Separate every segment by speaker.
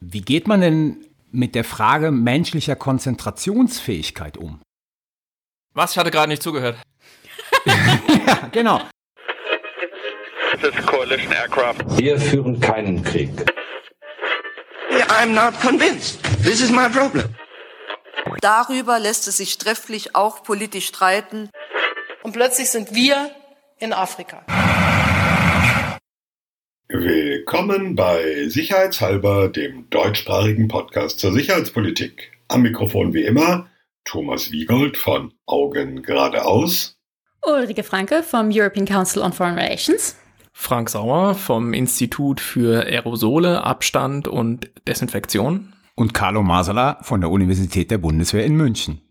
Speaker 1: Wie geht man denn mit der Frage menschlicher Konzentrationsfähigkeit um?
Speaker 2: Was? Ich hatte gerade nicht zugehört.
Speaker 1: ja, genau.
Speaker 3: Wir führen keinen Krieg.
Speaker 4: I'm not convinced. This is my problem.
Speaker 5: Darüber lässt es sich trefflich auch politisch streiten.
Speaker 6: Und plötzlich sind wir in Afrika.
Speaker 7: Willkommen bei Sicherheitshalber, dem deutschsprachigen Podcast zur Sicherheitspolitik. Am Mikrofon wie immer Thomas Wiegold von Augen geradeaus.
Speaker 8: Ulrike Franke vom European Council on Foreign Relations.
Speaker 2: Frank Sauer vom Institut für Aerosole, Abstand und Desinfektion.
Speaker 1: Und Carlo Masala von der Universität der Bundeswehr in München.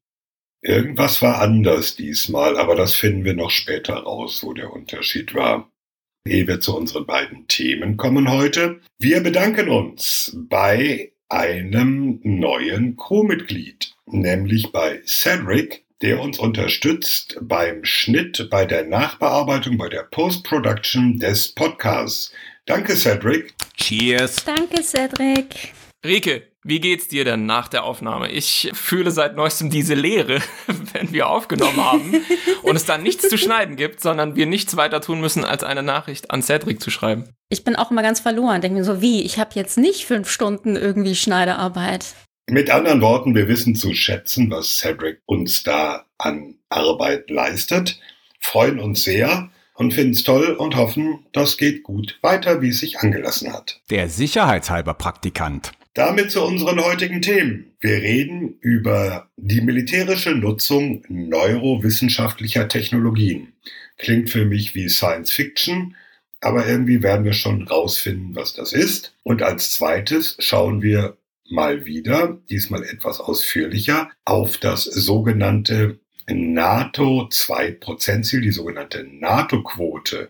Speaker 7: Irgendwas war anders diesmal, aber das finden wir noch später raus, wo der Unterschied war. Ehe wir zu unseren beiden Themen kommen heute. Wir bedanken uns bei einem neuen Crewmitglied, nämlich bei Cedric, der uns unterstützt beim Schnitt, bei der Nachbearbeitung, bei der Post-Production des Podcasts. Danke, Cedric.
Speaker 1: Cheers.
Speaker 8: Danke, Cedric.
Speaker 2: Rike, wie geht's dir denn nach der Aufnahme? Ich fühle seit neuestem diese Leere, wenn wir aufgenommen haben und es dann nichts zu schneiden gibt, sondern wir nichts weiter tun müssen, als eine Nachricht an Cedric zu schreiben.
Speaker 8: Ich bin auch immer ganz verloren. Denke mir so, wie? Ich habe jetzt nicht fünf Stunden irgendwie Schneiderarbeit.
Speaker 7: Mit anderen Worten, wir wissen zu schätzen, was Cedric uns da an Arbeit leistet, freuen uns sehr und finden es toll und hoffen, das geht gut weiter, wie es sich angelassen hat.
Speaker 1: Der sicherheitshalber Praktikant.
Speaker 7: Damit zu unseren heutigen Themen. Wir reden über die militärische Nutzung neurowissenschaftlicher Technologien. Klingt für mich wie Science Fiction, aber irgendwie werden wir schon rausfinden, was das ist. Und als zweites schauen wir mal wieder, diesmal etwas ausführlicher, auf das sogenannte NATO 2%-Ziel, die sogenannte NATO-Quote.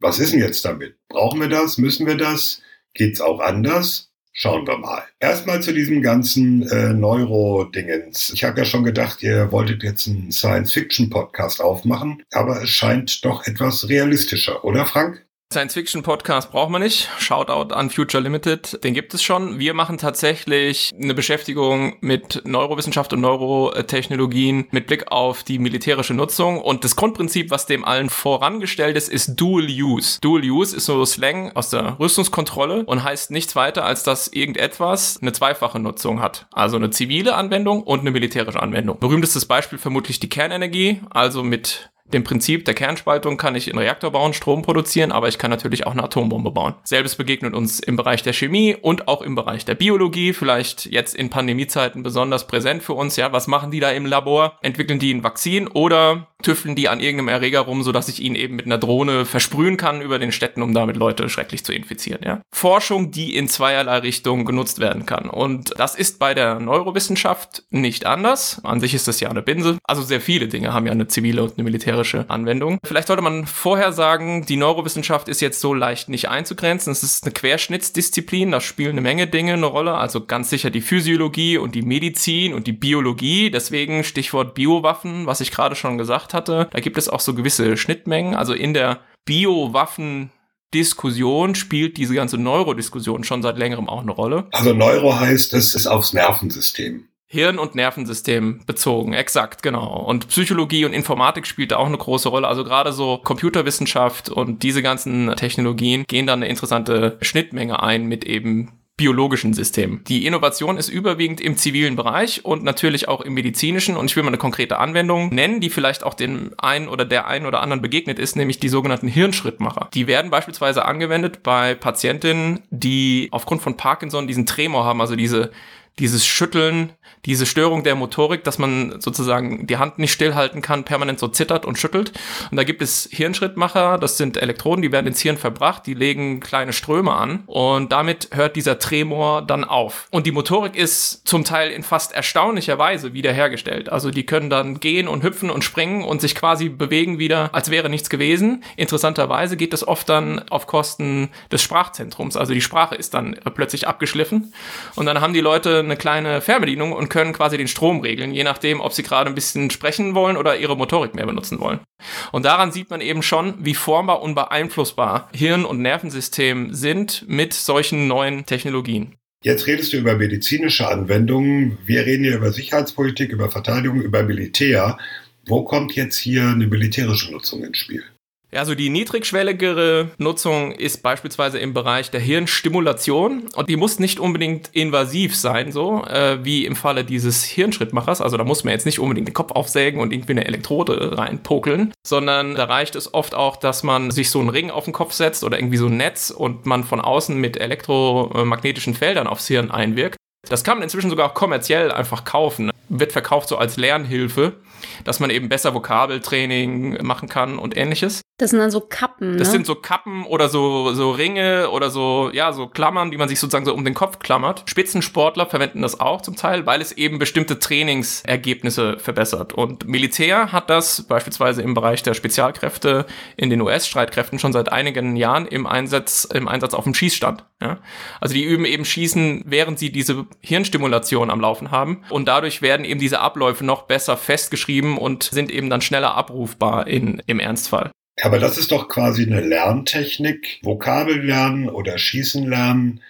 Speaker 7: Was ist denn jetzt damit? Brauchen wir das? Müssen wir das? Geht's auch anders? Schauen wir mal. Erstmal zu diesem ganzen äh, Neuro-Dingens. Ich habe ja schon gedacht, ihr wolltet jetzt einen Science-Fiction-Podcast aufmachen, aber es scheint doch etwas realistischer, oder Frank?
Speaker 2: Science-Fiction-Podcast braucht man nicht. Shoutout an Future Limited, den gibt es schon. Wir machen tatsächlich eine Beschäftigung mit Neurowissenschaft und Neurotechnologien mit Blick auf die militärische Nutzung. Und das Grundprinzip, was dem allen vorangestellt ist, ist Dual Use. Dual Use ist so Slang aus der Rüstungskontrolle und heißt nichts weiter, als dass irgendetwas eine zweifache Nutzung hat. Also eine zivile Anwendung und eine militärische Anwendung. Berühmtestes Beispiel vermutlich die Kernenergie, also mit dem Prinzip der Kernspaltung kann ich einen Reaktor bauen, Strom produzieren, aber ich kann natürlich auch eine Atombombe bauen. Selbes begegnet uns im Bereich der Chemie und auch im Bereich der Biologie, vielleicht jetzt in Pandemiezeiten besonders präsent für uns. Ja, was machen die da im Labor? Entwickeln die ein Vakzin oder tüfteln die an irgendeinem Erreger rum, sodass ich ihn eben mit einer Drohne versprühen kann über den Städten, um damit Leute schrecklich zu infizieren. Ja? Forschung, die in zweierlei Richtungen genutzt werden kann. Und das ist bei der Neurowissenschaft nicht anders. An sich ist das ja eine Binse. Also sehr viele Dinge haben ja eine zivile und eine militärische Anwendung. Vielleicht sollte man vorher sagen, die Neurowissenschaft ist jetzt so leicht nicht einzugrenzen. Es ist eine Querschnittsdisziplin, da spielen eine Menge Dinge eine Rolle. Also ganz sicher die Physiologie und die Medizin und die Biologie. Deswegen Stichwort Biowaffen, was ich gerade schon gesagt hatte. Da gibt es auch so gewisse Schnittmengen. Also in der Biowaffen Diskussion spielt diese ganze Neurodiskussion schon seit längerem auch eine Rolle.
Speaker 7: Also Neuro heißt, es ist aufs Nervensystem.
Speaker 2: Hirn- und Nervensystem bezogen, exakt, genau. Und Psychologie und Informatik spielt da auch eine große Rolle. Also gerade so Computerwissenschaft und diese ganzen Technologien gehen dann eine interessante Schnittmenge ein mit eben biologischen Systemen. Die Innovation ist überwiegend im zivilen Bereich und natürlich auch im medizinischen. Und ich will mal eine konkrete Anwendung nennen, die vielleicht auch dem einen oder der einen oder anderen begegnet ist, nämlich die sogenannten Hirnschrittmacher. Die werden beispielsweise angewendet bei Patientinnen, die aufgrund von Parkinson diesen Tremor haben, also diese dieses Schütteln, diese Störung der Motorik, dass man sozusagen die Hand nicht stillhalten kann, permanent so zittert und schüttelt. Und da gibt es Hirnschrittmacher, das sind Elektroden, die werden ins Hirn verbracht, die legen kleine Ströme an und damit hört dieser Tremor dann auf. Und die Motorik ist zum Teil in fast erstaunlicher Weise wiederhergestellt. Also die können dann gehen und hüpfen und springen und sich quasi bewegen wieder, als wäre nichts gewesen. Interessanterweise geht das oft dann auf Kosten des Sprachzentrums. Also die Sprache ist dann plötzlich abgeschliffen und dann haben die Leute eine kleine Fernbedienung und können quasi den Strom regeln, je nachdem, ob sie gerade ein bisschen sprechen wollen oder ihre Motorik mehr benutzen wollen. Und daran sieht man eben schon, wie formbar und beeinflussbar Hirn- und Nervensystem sind mit solchen neuen Technologien.
Speaker 7: Jetzt redest du über medizinische Anwendungen. Wir reden hier über Sicherheitspolitik, über Verteidigung, über Militär. Wo kommt jetzt hier eine militärische Nutzung ins Spiel?
Speaker 2: Also die niedrigschwelligere Nutzung ist beispielsweise im Bereich der Hirnstimulation und die muss nicht unbedingt invasiv sein, so äh, wie im Falle dieses Hirnschrittmachers. Also da muss man jetzt nicht unbedingt den Kopf aufsägen und irgendwie eine Elektrode reinpokeln, sondern da reicht es oft auch, dass man sich so einen Ring auf den Kopf setzt oder irgendwie so ein Netz und man von außen mit elektromagnetischen Feldern aufs Hirn einwirkt. Das kann man inzwischen sogar auch kommerziell einfach kaufen. Wird verkauft so als Lernhilfe dass man eben besser Vokabeltraining machen kann und ähnliches.
Speaker 8: Das sind dann so Kappen. Ne?
Speaker 2: Das sind so Kappen oder so, so Ringe oder so, ja, so Klammern, die man sich sozusagen so um den Kopf klammert. Spitzensportler verwenden das auch zum Teil, weil es eben bestimmte Trainingsergebnisse verbessert. Und Militär hat das beispielsweise im Bereich der Spezialkräfte in den US-Streitkräften schon seit einigen Jahren im Einsatz, im Einsatz auf dem Schießstand. Ja? Also die üben eben Schießen, während sie diese Hirnstimulation am Laufen haben. Und dadurch werden eben diese Abläufe noch besser festgeschrieben und sind eben dann schneller abrufbar in, im Ernstfall.
Speaker 7: Aber das ist doch quasi eine Lerntechnik. Vokabel lernen oder Schießen lernen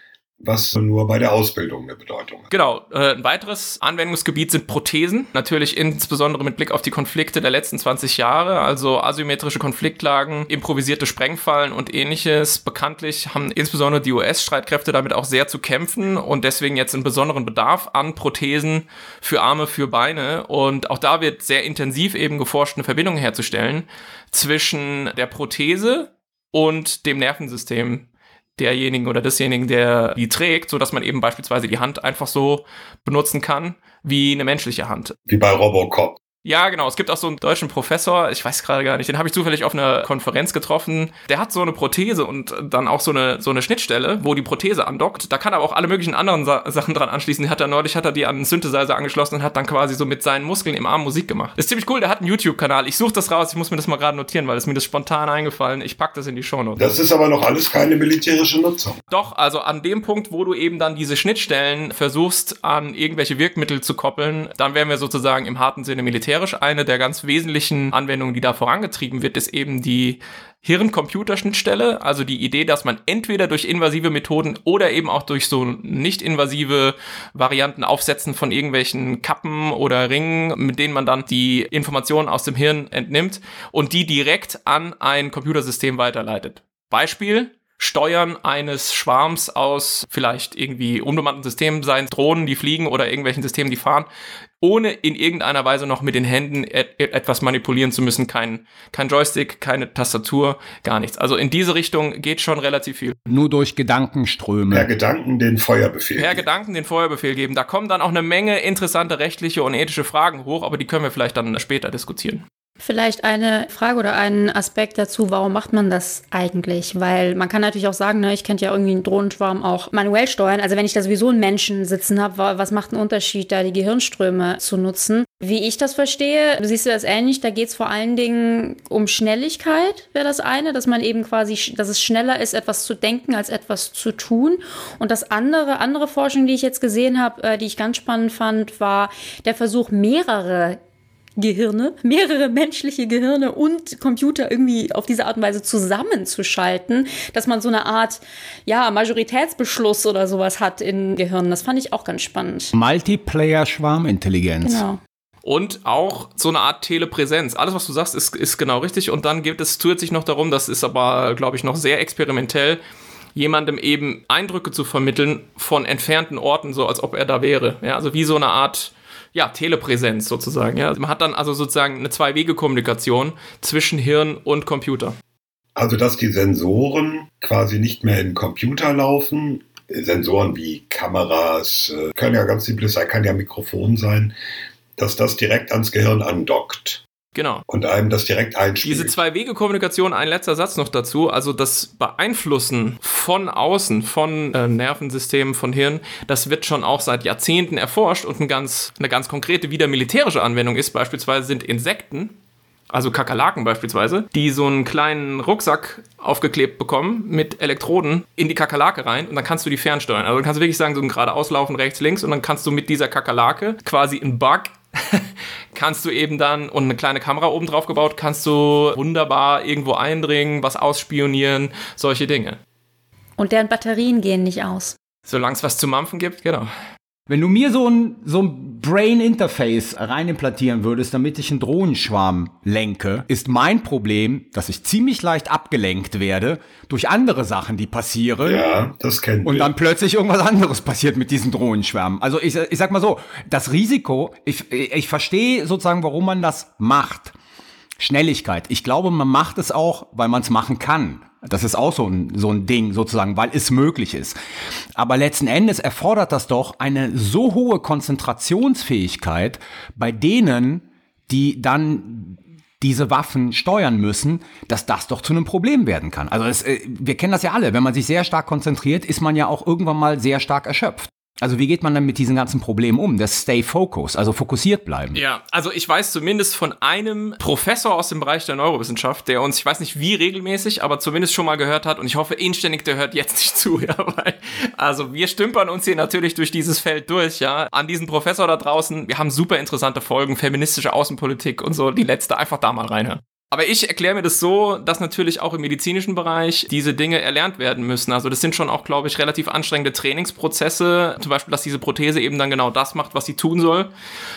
Speaker 7: was nur bei der Ausbildung eine Bedeutung hat.
Speaker 2: Genau. Äh, ein weiteres Anwendungsgebiet sind Prothesen. Natürlich insbesondere mit Blick auf die Konflikte der letzten 20 Jahre, also asymmetrische Konfliktlagen, improvisierte Sprengfallen und ähnliches. Bekanntlich haben insbesondere die US-Streitkräfte damit auch sehr zu kämpfen und deswegen jetzt einen besonderen Bedarf an Prothesen für Arme, für Beine. Und auch da wird sehr intensiv eben geforscht, eine Verbindung herzustellen zwischen der Prothese und dem Nervensystem derjenigen oder desjenigen, der die trägt, so dass man eben beispielsweise die Hand einfach so benutzen kann wie eine menschliche Hand.
Speaker 7: Wie bei Robocop.
Speaker 2: Ja, genau. Es gibt auch so einen deutschen Professor, ich weiß gerade gar nicht, den habe ich zufällig auf einer Konferenz getroffen. Der hat so eine Prothese und dann auch so eine, so eine Schnittstelle, wo die Prothese andockt. Da kann er auch alle möglichen anderen Sa Sachen dran anschließen. Hat er neulich hat er die an einen Synthesizer angeschlossen und hat dann quasi so mit seinen Muskeln im Arm Musik gemacht. ist ziemlich cool, der hat einen YouTube-Kanal. Ich suche das raus, ich muss mir das mal gerade notieren, weil es mir das spontan eingefallen. Ich pack das in die Shownotes.
Speaker 7: Das ist aber noch alles keine militärische Nutzung.
Speaker 2: Doch, also an dem Punkt, wo du eben dann diese Schnittstellen versuchst, an irgendwelche Wirkmittel zu koppeln, dann wären wir sozusagen im harten Sinne militärisch. Eine der ganz wesentlichen Anwendungen, die da vorangetrieben wird, ist eben die Hirn-Computer-Schnittstelle, also die Idee, dass man entweder durch invasive Methoden oder eben auch durch so nicht invasive Varianten aufsetzen von irgendwelchen Kappen oder Ringen, mit denen man dann die Informationen aus dem Hirn entnimmt und die direkt an ein Computersystem weiterleitet. Beispiel, Steuern eines Schwarms aus vielleicht irgendwie unbemannten Systemen, seien Drohnen, die fliegen oder irgendwelchen Systemen, die fahren, ohne in irgendeiner Weise noch mit den Händen et etwas manipulieren zu müssen. Kein, kein Joystick, keine Tastatur, gar nichts. Also in diese Richtung geht schon relativ viel.
Speaker 1: Nur durch Gedankenströme.
Speaker 7: Per Gedanken den Feuerbefehl.
Speaker 2: Per Gedanken den Feuerbefehl geben. Da kommen dann auch eine Menge interessante rechtliche und ethische Fragen hoch, aber die können wir vielleicht dann später diskutieren.
Speaker 8: Vielleicht eine Frage oder einen Aspekt dazu, warum macht man das eigentlich? Weil man kann natürlich auch sagen, ne, ich könnte ja irgendwie einen Drohnenschwarm auch manuell steuern. Also wenn ich da sowieso einen Menschen sitzen habe, was macht einen Unterschied, da die Gehirnströme zu nutzen? Wie ich das verstehe, siehst du das ähnlich, da geht es vor allen Dingen um Schnelligkeit, wäre das eine, dass man eben quasi, dass es schneller ist, etwas zu denken, als etwas zu tun. Und das andere, andere Forschung, die ich jetzt gesehen habe, äh, die ich ganz spannend fand, war der Versuch, mehrere Gehirne, mehrere menschliche Gehirne und Computer irgendwie auf diese Art und Weise zusammenzuschalten, dass man so eine Art, ja, Majoritätsbeschluss oder sowas hat in Gehirnen. Das fand ich auch ganz spannend.
Speaker 1: Multiplayer-Schwarmintelligenz. Genau.
Speaker 2: Und auch so eine Art Telepräsenz. Alles, was du sagst, ist, ist genau richtig. Und dann geht es zusätzlich noch darum, das ist aber, glaube ich, noch sehr experimentell, jemandem eben Eindrücke zu vermitteln von entfernten Orten, so als ob er da wäre. Ja, also wie so eine Art ja, Telepräsenz sozusagen. Ja. Man hat dann also sozusagen eine Zwei-Wege-Kommunikation zwischen Hirn und Computer.
Speaker 7: Also, dass die Sensoren quasi nicht mehr in Computer laufen, Sensoren wie Kameras, äh, können ja ganz simples sein, kann ja Mikrofon sein, dass das direkt ans Gehirn andockt.
Speaker 2: Genau.
Speaker 7: Und einem das direkt einspielt.
Speaker 2: Diese Zwei-Wege-Kommunikation, ein letzter Satz noch dazu, also das Beeinflussen von außen, von äh, Nervensystemen, von Hirn, das wird schon auch seit Jahrzehnten erforscht und ein ganz, eine ganz konkrete, wieder militärische Anwendung ist, beispielsweise sind Insekten, also Kakerlaken beispielsweise, die so einen kleinen Rucksack aufgeklebt bekommen mit Elektroden in die Kakerlake rein und dann kannst du die fernsteuern. Also dann kannst du wirklich sagen, so ein geradeaus laufen rechts, links und dann kannst du mit dieser Kakerlake quasi einen Bug kannst du eben dann, und eine kleine Kamera oben drauf gebaut, kannst du wunderbar irgendwo eindringen, was ausspionieren, solche Dinge.
Speaker 8: Und deren Batterien gehen nicht aus.
Speaker 2: Solange es was zu mampfen gibt, genau.
Speaker 1: Wenn du mir so ein, so ein Brain-Interface reinimplantieren würdest, damit ich einen Drohnenschwarm lenke, ist mein Problem, dass ich ziemlich leicht abgelenkt werde durch andere Sachen, die passieren.
Speaker 7: Ja, das kennen
Speaker 1: Und
Speaker 7: wir.
Speaker 1: dann plötzlich irgendwas anderes passiert mit diesen Drohnenschwärmen. Also ich, ich sag mal so, das Risiko, ich, ich verstehe sozusagen, warum man das macht. Schnelligkeit. Ich glaube, man macht es auch, weil man es machen kann. Das ist auch so ein, so ein Ding sozusagen, weil es möglich ist. Aber letzten Endes erfordert das doch eine so hohe Konzentrationsfähigkeit bei denen, die dann diese Waffen steuern müssen, dass das doch zu einem Problem werden kann. Also es, äh, wir kennen das ja alle. Wenn man sich sehr stark konzentriert, ist man ja auch irgendwann mal sehr stark erschöpft. Also wie geht man dann mit diesen ganzen Problemen um? Das Stay Focus, also fokussiert bleiben.
Speaker 2: Ja, also ich weiß zumindest von einem Professor aus dem Bereich der Neurowissenschaft, der uns, ich weiß nicht wie regelmäßig, aber zumindest schon mal gehört hat und ich hoffe inständig, der hört jetzt nicht zu, ja, weil, also wir stümpern uns hier natürlich durch dieses Feld durch, ja. An diesen Professor da draußen, wir haben super interessante Folgen, feministische Außenpolitik und so, die letzte einfach da mal reinhören. Aber ich erkläre mir das so, dass natürlich auch im medizinischen Bereich diese Dinge erlernt werden müssen. Also das sind schon auch, glaube ich, relativ anstrengende Trainingsprozesse. Zum Beispiel, dass diese Prothese eben dann genau das macht, was sie tun soll.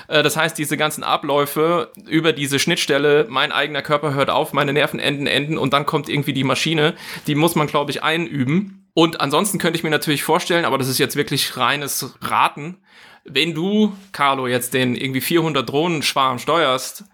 Speaker 2: Äh, Das heißt, diese ganzen Abläufe über diese Schnittstelle, mein eigener Körper hört auf, meine Nervenenden enden und dann kommt irgendwie die Maschine, die muss man, glaube ich, einüben. Und ansonsten könnte ich mir natürlich vorstellen, aber das ist jetzt wirklich reines Raten, wenn du, Carlo, jetzt den irgendwie 400 Drohnenschwarm steuerst,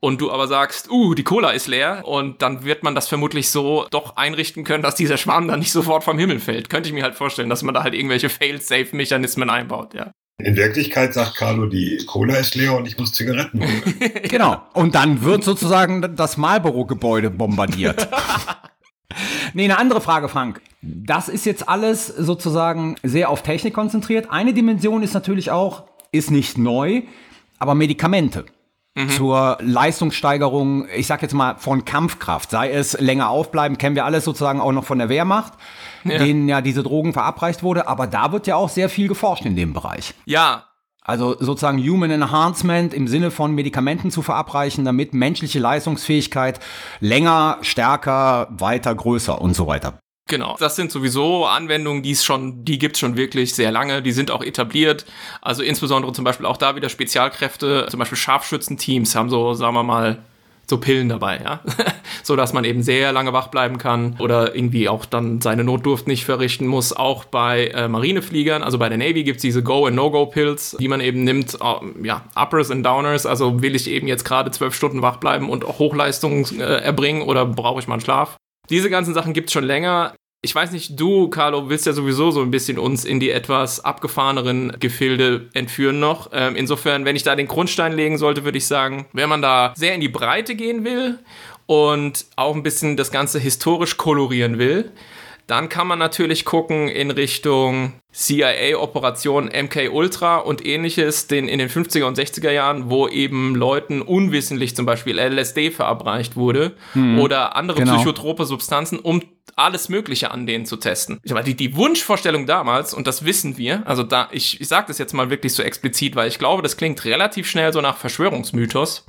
Speaker 2: und du aber sagst, uh, die Cola ist leer und dann wird man das vermutlich so doch einrichten können, dass dieser Schwarm dann nicht sofort vom Himmel fällt. Könnte ich mir halt vorstellen, dass man da halt irgendwelche Fail-Safe-Mechanismen einbaut, ja.
Speaker 7: In Wirklichkeit sagt Carlo, die Cola ist leer und ich muss Zigaretten holen.
Speaker 1: Genau. Und dann wird sozusagen das Marlboro-Gebäude bombardiert. nee, eine andere Frage, Frank. Das ist jetzt alles sozusagen sehr auf Technik konzentriert. Eine Dimension ist natürlich auch, ist nicht neu, aber Medikamente. Zur Leistungssteigerung, ich sag jetzt mal von Kampfkraft, sei es länger aufbleiben, kennen wir alles sozusagen auch noch von der Wehrmacht, denen ja diese Drogen verabreicht wurde, aber da wird ja auch sehr viel geforscht in dem Bereich.
Speaker 2: Ja,
Speaker 1: Also sozusagen Human Enhancement im Sinne von Medikamenten zu verabreichen, damit menschliche Leistungsfähigkeit länger, stärker, weiter, größer und so weiter.
Speaker 2: Genau. Das sind sowieso Anwendungen, die es schon, die gibt's schon wirklich sehr lange, die sind auch etabliert. Also insbesondere zum Beispiel auch da wieder Spezialkräfte, zum Beispiel Scharfschützenteams haben so, sagen wir mal, so Pillen dabei, ja. so dass man eben sehr lange wach bleiben kann oder irgendwie auch dann seine Notdurft nicht verrichten muss. Auch bei äh, Marinefliegern, also bei der Navy gibt's diese Go- and No-Go-Pills, die man eben nimmt, äh, ja, Uppers and Downers, also will ich eben jetzt gerade zwölf Stunden wach bleiben und auch Hochleistung äh, erbringen oder brauche ich mal einen Schlaf? Diese ganzen Sachen gibt's schon länger. Ich weiß nicht, du, Carlo, willst ja sowieso so ein bisschen uns in die etwas abgefahreneren Gefilde entführen noch. Ähm, insofern, wenn ich da den Grundstein legen sollte, würde ich sagen, wenn man da sehr in die Breite gehen will und auch ein bisschen das Ganze historisch kolorieren will, dann kann man natürlich gucken in Richtung CIA-Operation MK Ultra und ähnliches den, in den 50er und 60er Jahren, wo eben Leuten unwissentlich zum Beispiel LSD verabreicht wurde oder andere
Speaker 1: genau.
Speaker 2: psychotrope Substanzen, um alles Mögliche an denen zu testen. Meine, die, die Wunschvorstellung damals, und das wissen wir, also da, ich, ich sage das jetzt mal wirklich so explizit, weil ich glaube, das klingt relativ schnell so nach Verschwörungsmythos,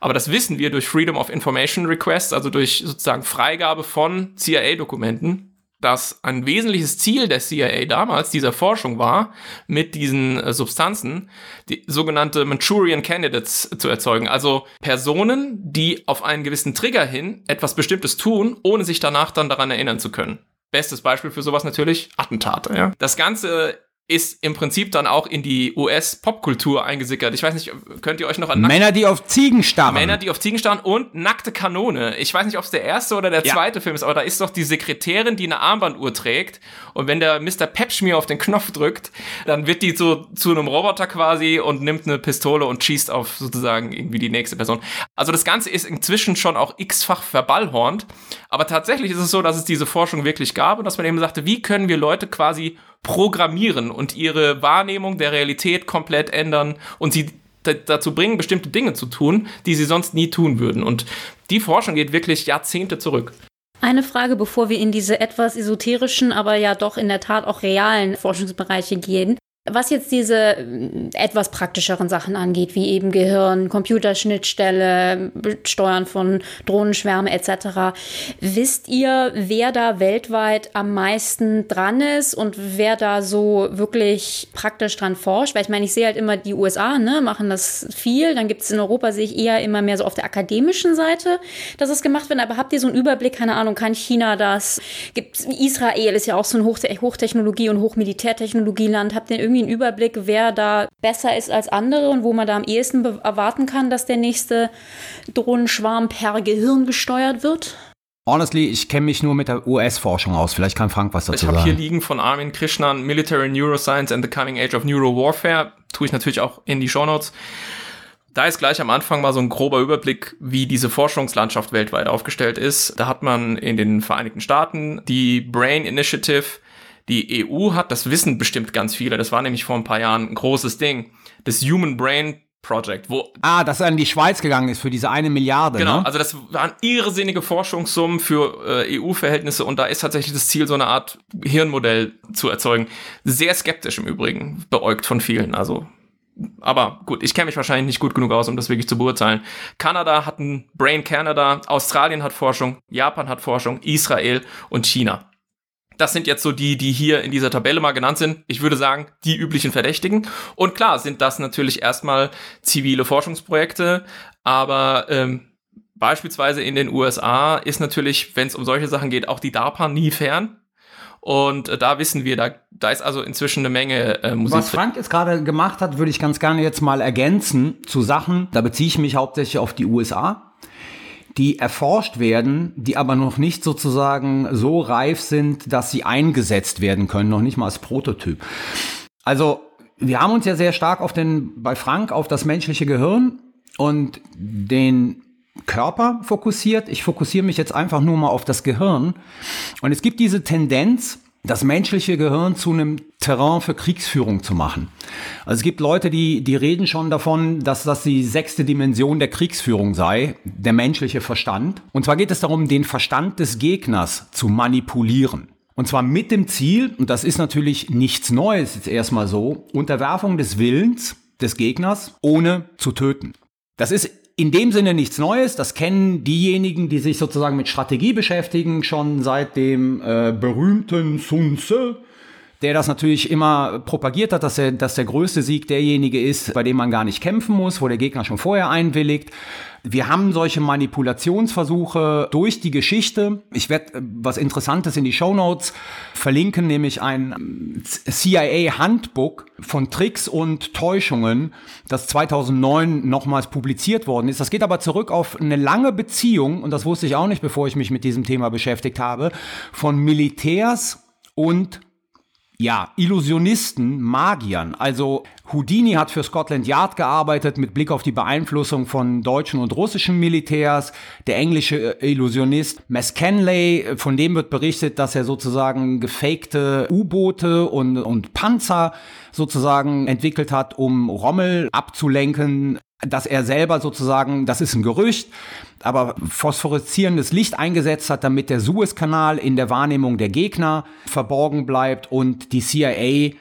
Speaker 2: aber das wissen wir durch Freedom of Information Requests, also durch sozusagen Freigabe von CIA-Dokumenten, dass ein wesentliches Ziel der CIA damals, dieser Forschung war, mit diesen äh, Substanzen die sogenannte Manchurian Candidates zu erzeugen. Also Personen, die auf einen gewissen Trigger hin etwas Bestimmtes tun, ohne sich danach dann daran erinnern zu können. Bestes Beispiel für sowas natürlich Attentate. Ja? Das Ganze ist im Prinzip dann auch in die US-Popkultur eingesickert. Ich weiß nicht, könnt ihr euch noch an
Speaker 1: Männer, die auf Ziegen starren.
Speaker 2: Männer, die auf Ziegen starren und nackte Kanone. Ich weiß nicht, ob es der erste oder der
Speaker 1: Ja.
Speaker 2: zweite Film ist, aber da ist doch die Sekretärin, die eine Armbanduhr trägt. Und wenn der Mr. Pepschmier auf den Knopf drückt, dann wird die so zu einem Roboter quasi und nimmt eine Pistole und schießt auf sozusagen irgendwie die nächste Person. Also das Ganze ist inzwischen schon auch x-fach verballhornt. Aber tatsächlich ist es so, dass es diese Forschung wirklich gab und dass man eben sagte, wie können wir Leute quasi programmieren und ihre Wahrnehmung der Realität komplett ändern und sie dazu bringen, bestimmte Dinge zu tun, die sie sonst nie tun würden. Und die Forschung geht wirklich Jahrzehnte zurück.
Speaker 8: Eine Frage, bevor wir in diese etwas esoterischen, aber ja doch in der Tat auch realen Forschungsbereiche gehen. Was jetzt diese äh, etwas praktischeren Sachen angeht, wie eben Gehirn, Computerschnittstelle, Steuern von Drohnenschwärme etc., wisst ihr, wer da weltweit am meisten dran ist und wer da so wirklich praktisch dran forscht? Weil ich meine, ich sehe halt immer die USA, ne, machen das viel. Dann gibt es in Europa, sehe ich eher immer mehr so auf der akademischen Seite, dass es gemacht wird. Aber habt ihr so einen Überblick, keine Ahnung, kann China das? Gibt Israel ist ja auch so ein Hochtechnologie- und Hochmilitärtechnologieland. Habt ihr irgendwie einen Überblick, wer da besser ist als andere und wo man da am ehesten erwarten kann, dass der nächste Drohnenschwarm per Gehirn gesteuert wird?
Speaker 1: Honestly, ich kenne mich nur mit der US-Forschung aus. Vielleicht kann Frank was dazu
Speaker 2: ich
Speaker 1: sagen.
Speaker 2: Ich habe hier liegen von Armin Krishnan Military Neuroscience and the Coming Age of Neurowarfare. Tue ich natürlich auch in die Show Notes. Da ist gleich am Anfang mal so ein grober Überblick, wie diese Forschungslandschaft weltweit aufgestellt ist. Da hat man in den Vereinigten Staaten die Brain Initiative, die EU hat, das wissen bestimmt ganz viele, das war nämlich vor ein paar Jahren ein großes Ding, das Human Brain Project, wo
Speaker 1: ah, das an die Schweiz gegangen ist für diese eine Milliarde.
Speaker 2: Genau,
Speaker 1: ne?
Speaker 2: also das waren irrsinnige Forschungssummen für äh, EU-Verhältnisse und da ist tatsächlich das Ziel, so eine Art Hirnmodell zu erzeugen. Sehr skeptisch im Übrigen, beäugt von vielen. Also, aber gut, ich kenne mich wahrscheinlich nicht gut genug aus, um das wirklich zu beurteilen. Kanada hat ein Brain Canada, Australien hat Forschung, Japan hat Forschung, Israel und China. Das sind jetzt so die, die hier in dieser Tabelle mal genannt sind. Ich würde sagen, die üblichen Verdächtigen. Und klar sind das natürlich erstmal zivile Forschungsprojekte, aber ähm, beispielsweise in den USA ist natürlich, wenn es um solche Sachen geht, auch die DARPA nie fern. Und äh, da wissen wir, da, da ist also inzwischen eine Menge äh, Musik.
Speaker 1: Was Frank jetzt gerade gemacht hat, würde ich ganz gerne jetzt mal ergänzen zu Sachen. Da beziehe ich mich hauptsächlich auf die USA die erforscht werden, die aber noch nicht sozusagen so reif sind, dass sie eingesetzt werden können, noch nicht mal als Prototyp. Also wir haben uns ja sehr stark auf den, bei Frank auf das menschliche Gehirn und den Körper fokussiert. Ich fokussiere mich jetzt einfach nur mal auf das Gehirn. Und es gibt diese Tendenz, das menschliche Gehirn zu einem Terrain für Kriegsführung zu machen. Also es gibt Leute, die, die reden schon davon, dass das die sechste Dimension der Kriegsführung sei, der menschliche Verstand. Und zwar geht es darum, den Verstand des Gegners zu manipulieren. Und zwar mit dem Ziel, und das ist natürlich nichts Neues jetzt erstmal so, Unterwerfung des Willens des Gegners, ohne zu töten. Das ist in dem Sinne nichts Neues. Das kennen diejenigen, die sich sozusagen mit Strategie beschäftigen, schon seit dem äh, berühmten Sun Tzu, der das natürlich immer propagiert hat, dass, er, dass der größte Sieg derjenige ist, bei dem man gar nicht kämpfen muss, wo der Gegner schon vorher einwilligt. Wir haben solche Manipulationsversuche durch die Geschichte. Ich werde äh, was Interessantes in die Show Notes verlinken, nämlich ein ähm, CIA-Handbook von Tricks und Täuschungen, das 2009 nochmals publiziert worden ist. Das geht aber zurück auf eine lange Beziehung, und das wusste ich auch nicht, bevor ich mich mit diesem Thema beschäftigt habe, von Militärs und ja, Illusionisten, Magiern. Also Houdini hat für Scotland Yard gearbeitet mit Blick auf die Beeinflussung von deutschen und russischen Militärs. Der englische äh, Illusionist Meskenley, äh, von dem wird berichtet, dass er sozusagen gefakte U-Boote und, und Panzer sozusagen entwickelt hat, um Rommel abzulenken dass er selber sozusagen, das ist ein Gerücht, aber phosphoreszierendes Licht eingesetzt hat, damit der Suezkanal in der Wahrnehmung der Gegner verborgen bleibt und die CIA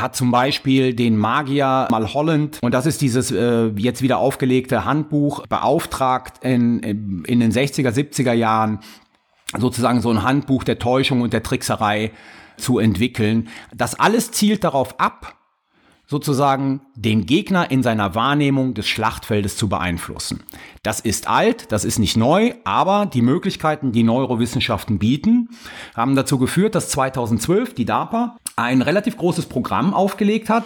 Speaker 1: hat zum Beispiel den Magier Malholland, und das ist dieses äh, jetzt wieder aufgelegte Handbuch, beauftragt in, in den 60er, 70er Jahren sozusagen so ein Handbuch der Täuschung und der Trickserei zu entwickeln. Das alles zielt darauf ab, sozusagen den Gegner in seiner Wahrnehmung des Schlachtfeldes zu beeinflussen. Das ist alt, das ist nicht neu, aber die Möglichkeiten, die Neurowissenschaften bieten, haben dazu geführt, dass 2012 die DARPA ein relativ großes Programm aufgelegt hat,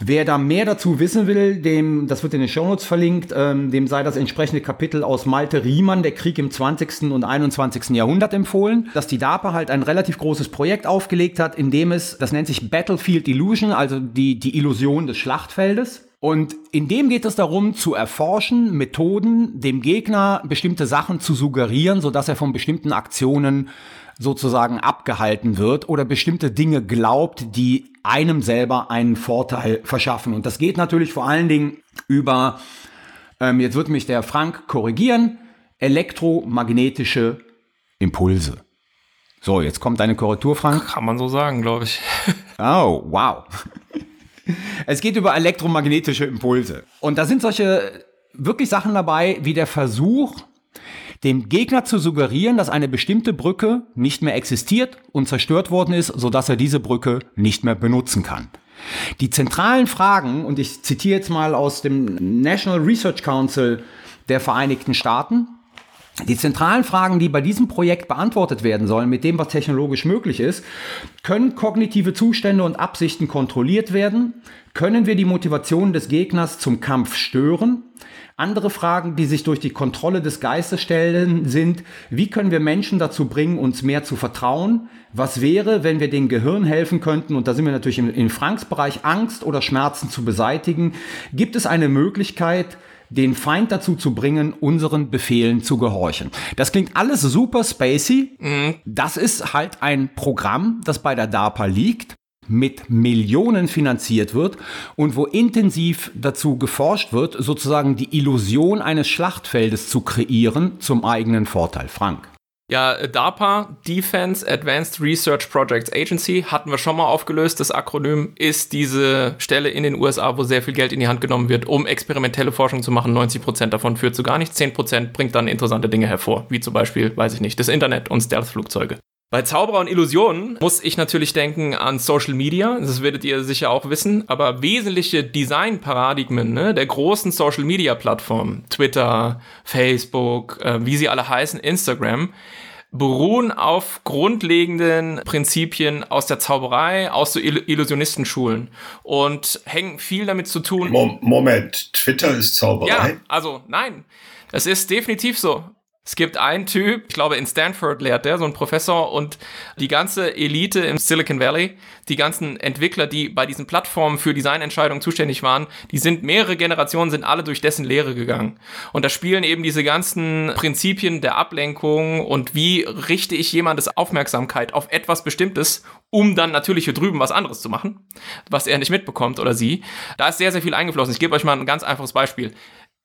Speaker 1: Wer da mehr dazu wissen will, dem, das wird in den Shownotes verlinkt, ähm, dem sei das entsprechende Kapitel aus Malte Riemann, der Krieg im 20. und 21. Jahrhundert empfohlen, dass die DARPA halt ein relativ großes Projekt aufgelegt hat, in dem es, das nennt sich Battlefield Illusion, also die, die Illusion des Schlachtfeldes. Und in dem geht es darum, zu erforschen, Methoden, dem Gegner bestimmte Sachen zu suggerieren, sodass er von bestimmten Aktionen sozusagen abgehalten wird oder bestimmte Dinge glaubt, die einem selber einen Vorteil verschaffen. Und das geht natürlich vor allen Dingen über, ähm, jetzt wird mich der Frank korrigieren, elektromagnetische Impulse. So, jetzt kommt deine Korrektur, Frank.
Speaker 2: Kann man so sagen, glaube ich.
Speaker 1: Oh, wow. Es geht über elektromagnetische Impulse. Und da sind solche wirklich Sachen dabei, wie der Versuch, dem Gegner zu suggerieren, dass eine bestimmte Brücke nicht mehr existiert und zerstört worden ist, sodass er diese Brücke nicht mehr benutzen kann. Die zentralen Fragen, und ich zitiere jetzt mal aus dem National Research Council der Vereinigten Staaten, die zentralen Fragen, die bei diesem Projekt beantwortet werden sollen, mit dem, was technologisch möglich ist, können kognitive Zustände und Absichten kontrolliert werden? Können wir die Motivation des Gegners zum Kampf stören? Andere Fragen, die sich durch die Kontrolle des Geistes stellen, sind, wie können wir Menschen dazu bringen, uns mehr zu vertrauen? Was wäre, wenn wir den Gehirn helfen könnten, und da sind wir natürlich im, im Franks Bereich, Angst oder Schmerzen zu beseitigen? Gibt es eine Möglichkeit, den Feind dazu zu bringen, unseren Befehlen zu gehorchen. Das klingt alles super spacey. Mhm. Das ist halt ein Programm, das bei der DARPA liegt mit Millionen finanziert wird und wo intensiv dazu geforscht wird, sozusagen die Illusion eines Schlachtfeldes zu kreieren zum eigenen Vorteil. Frank.
Speaker 2: Ja, DARPA, Defense Advanced Research Projects Agency, hatten wir schon mal aufgelöst. Das Akronym ist diese Stelle in den USA, wo sehr viel Geld in die Hand genommen wird, um experimentelle Forschung zu machen. 90 Prozent davon führt zu gar nichts. 10% bringt dann interessante Dinge hervor, wie zum Beispiel, weiß ich nicht, das Internet und Stealth-Flugzeuge. Bei Zauberer und Illusionen muss ich natürlich denken an Social Media, das werdet ihr sicher auch wissen, aber wesentliche Designparadigmen ne, der großen Social Media Plattformen, Twitter, Facebook, äh, wie sie alle heißen, Instagram, beruhen auf grundlegenden Prinzipien aus der Zauberei, aus so Illusionistenschulen und hängen viel damit zu tun.
Speaker 7: Moment, Twitter ist Zauberei? Ja,
Speaker 2: also nein. Es ist definitiv so. Es gibt einen Typ, ich glaube in Stanford lehrt der, so ein Professor und die ganze Elite im Silicon Valley, die ganzen Entwickler, die bei diesen Plattformen für Designentscheidungen zuständig waren, die sind mehrere Generationen, sind alle durch dessen Lehre gegangen. Und da spielen eben diese ganzen Prinzipien der Ablenkung und wie richte ich jemandes Aufmerksamkeit auf etwas Bestimmtes, um dann natürlich hier drüben was anderes zu machen, was er nicht mitbekommt oder sie. Da ist sehr, sehr viel eingeflossen. Ich gebe euch mal ein ganz einfaches Beispiel.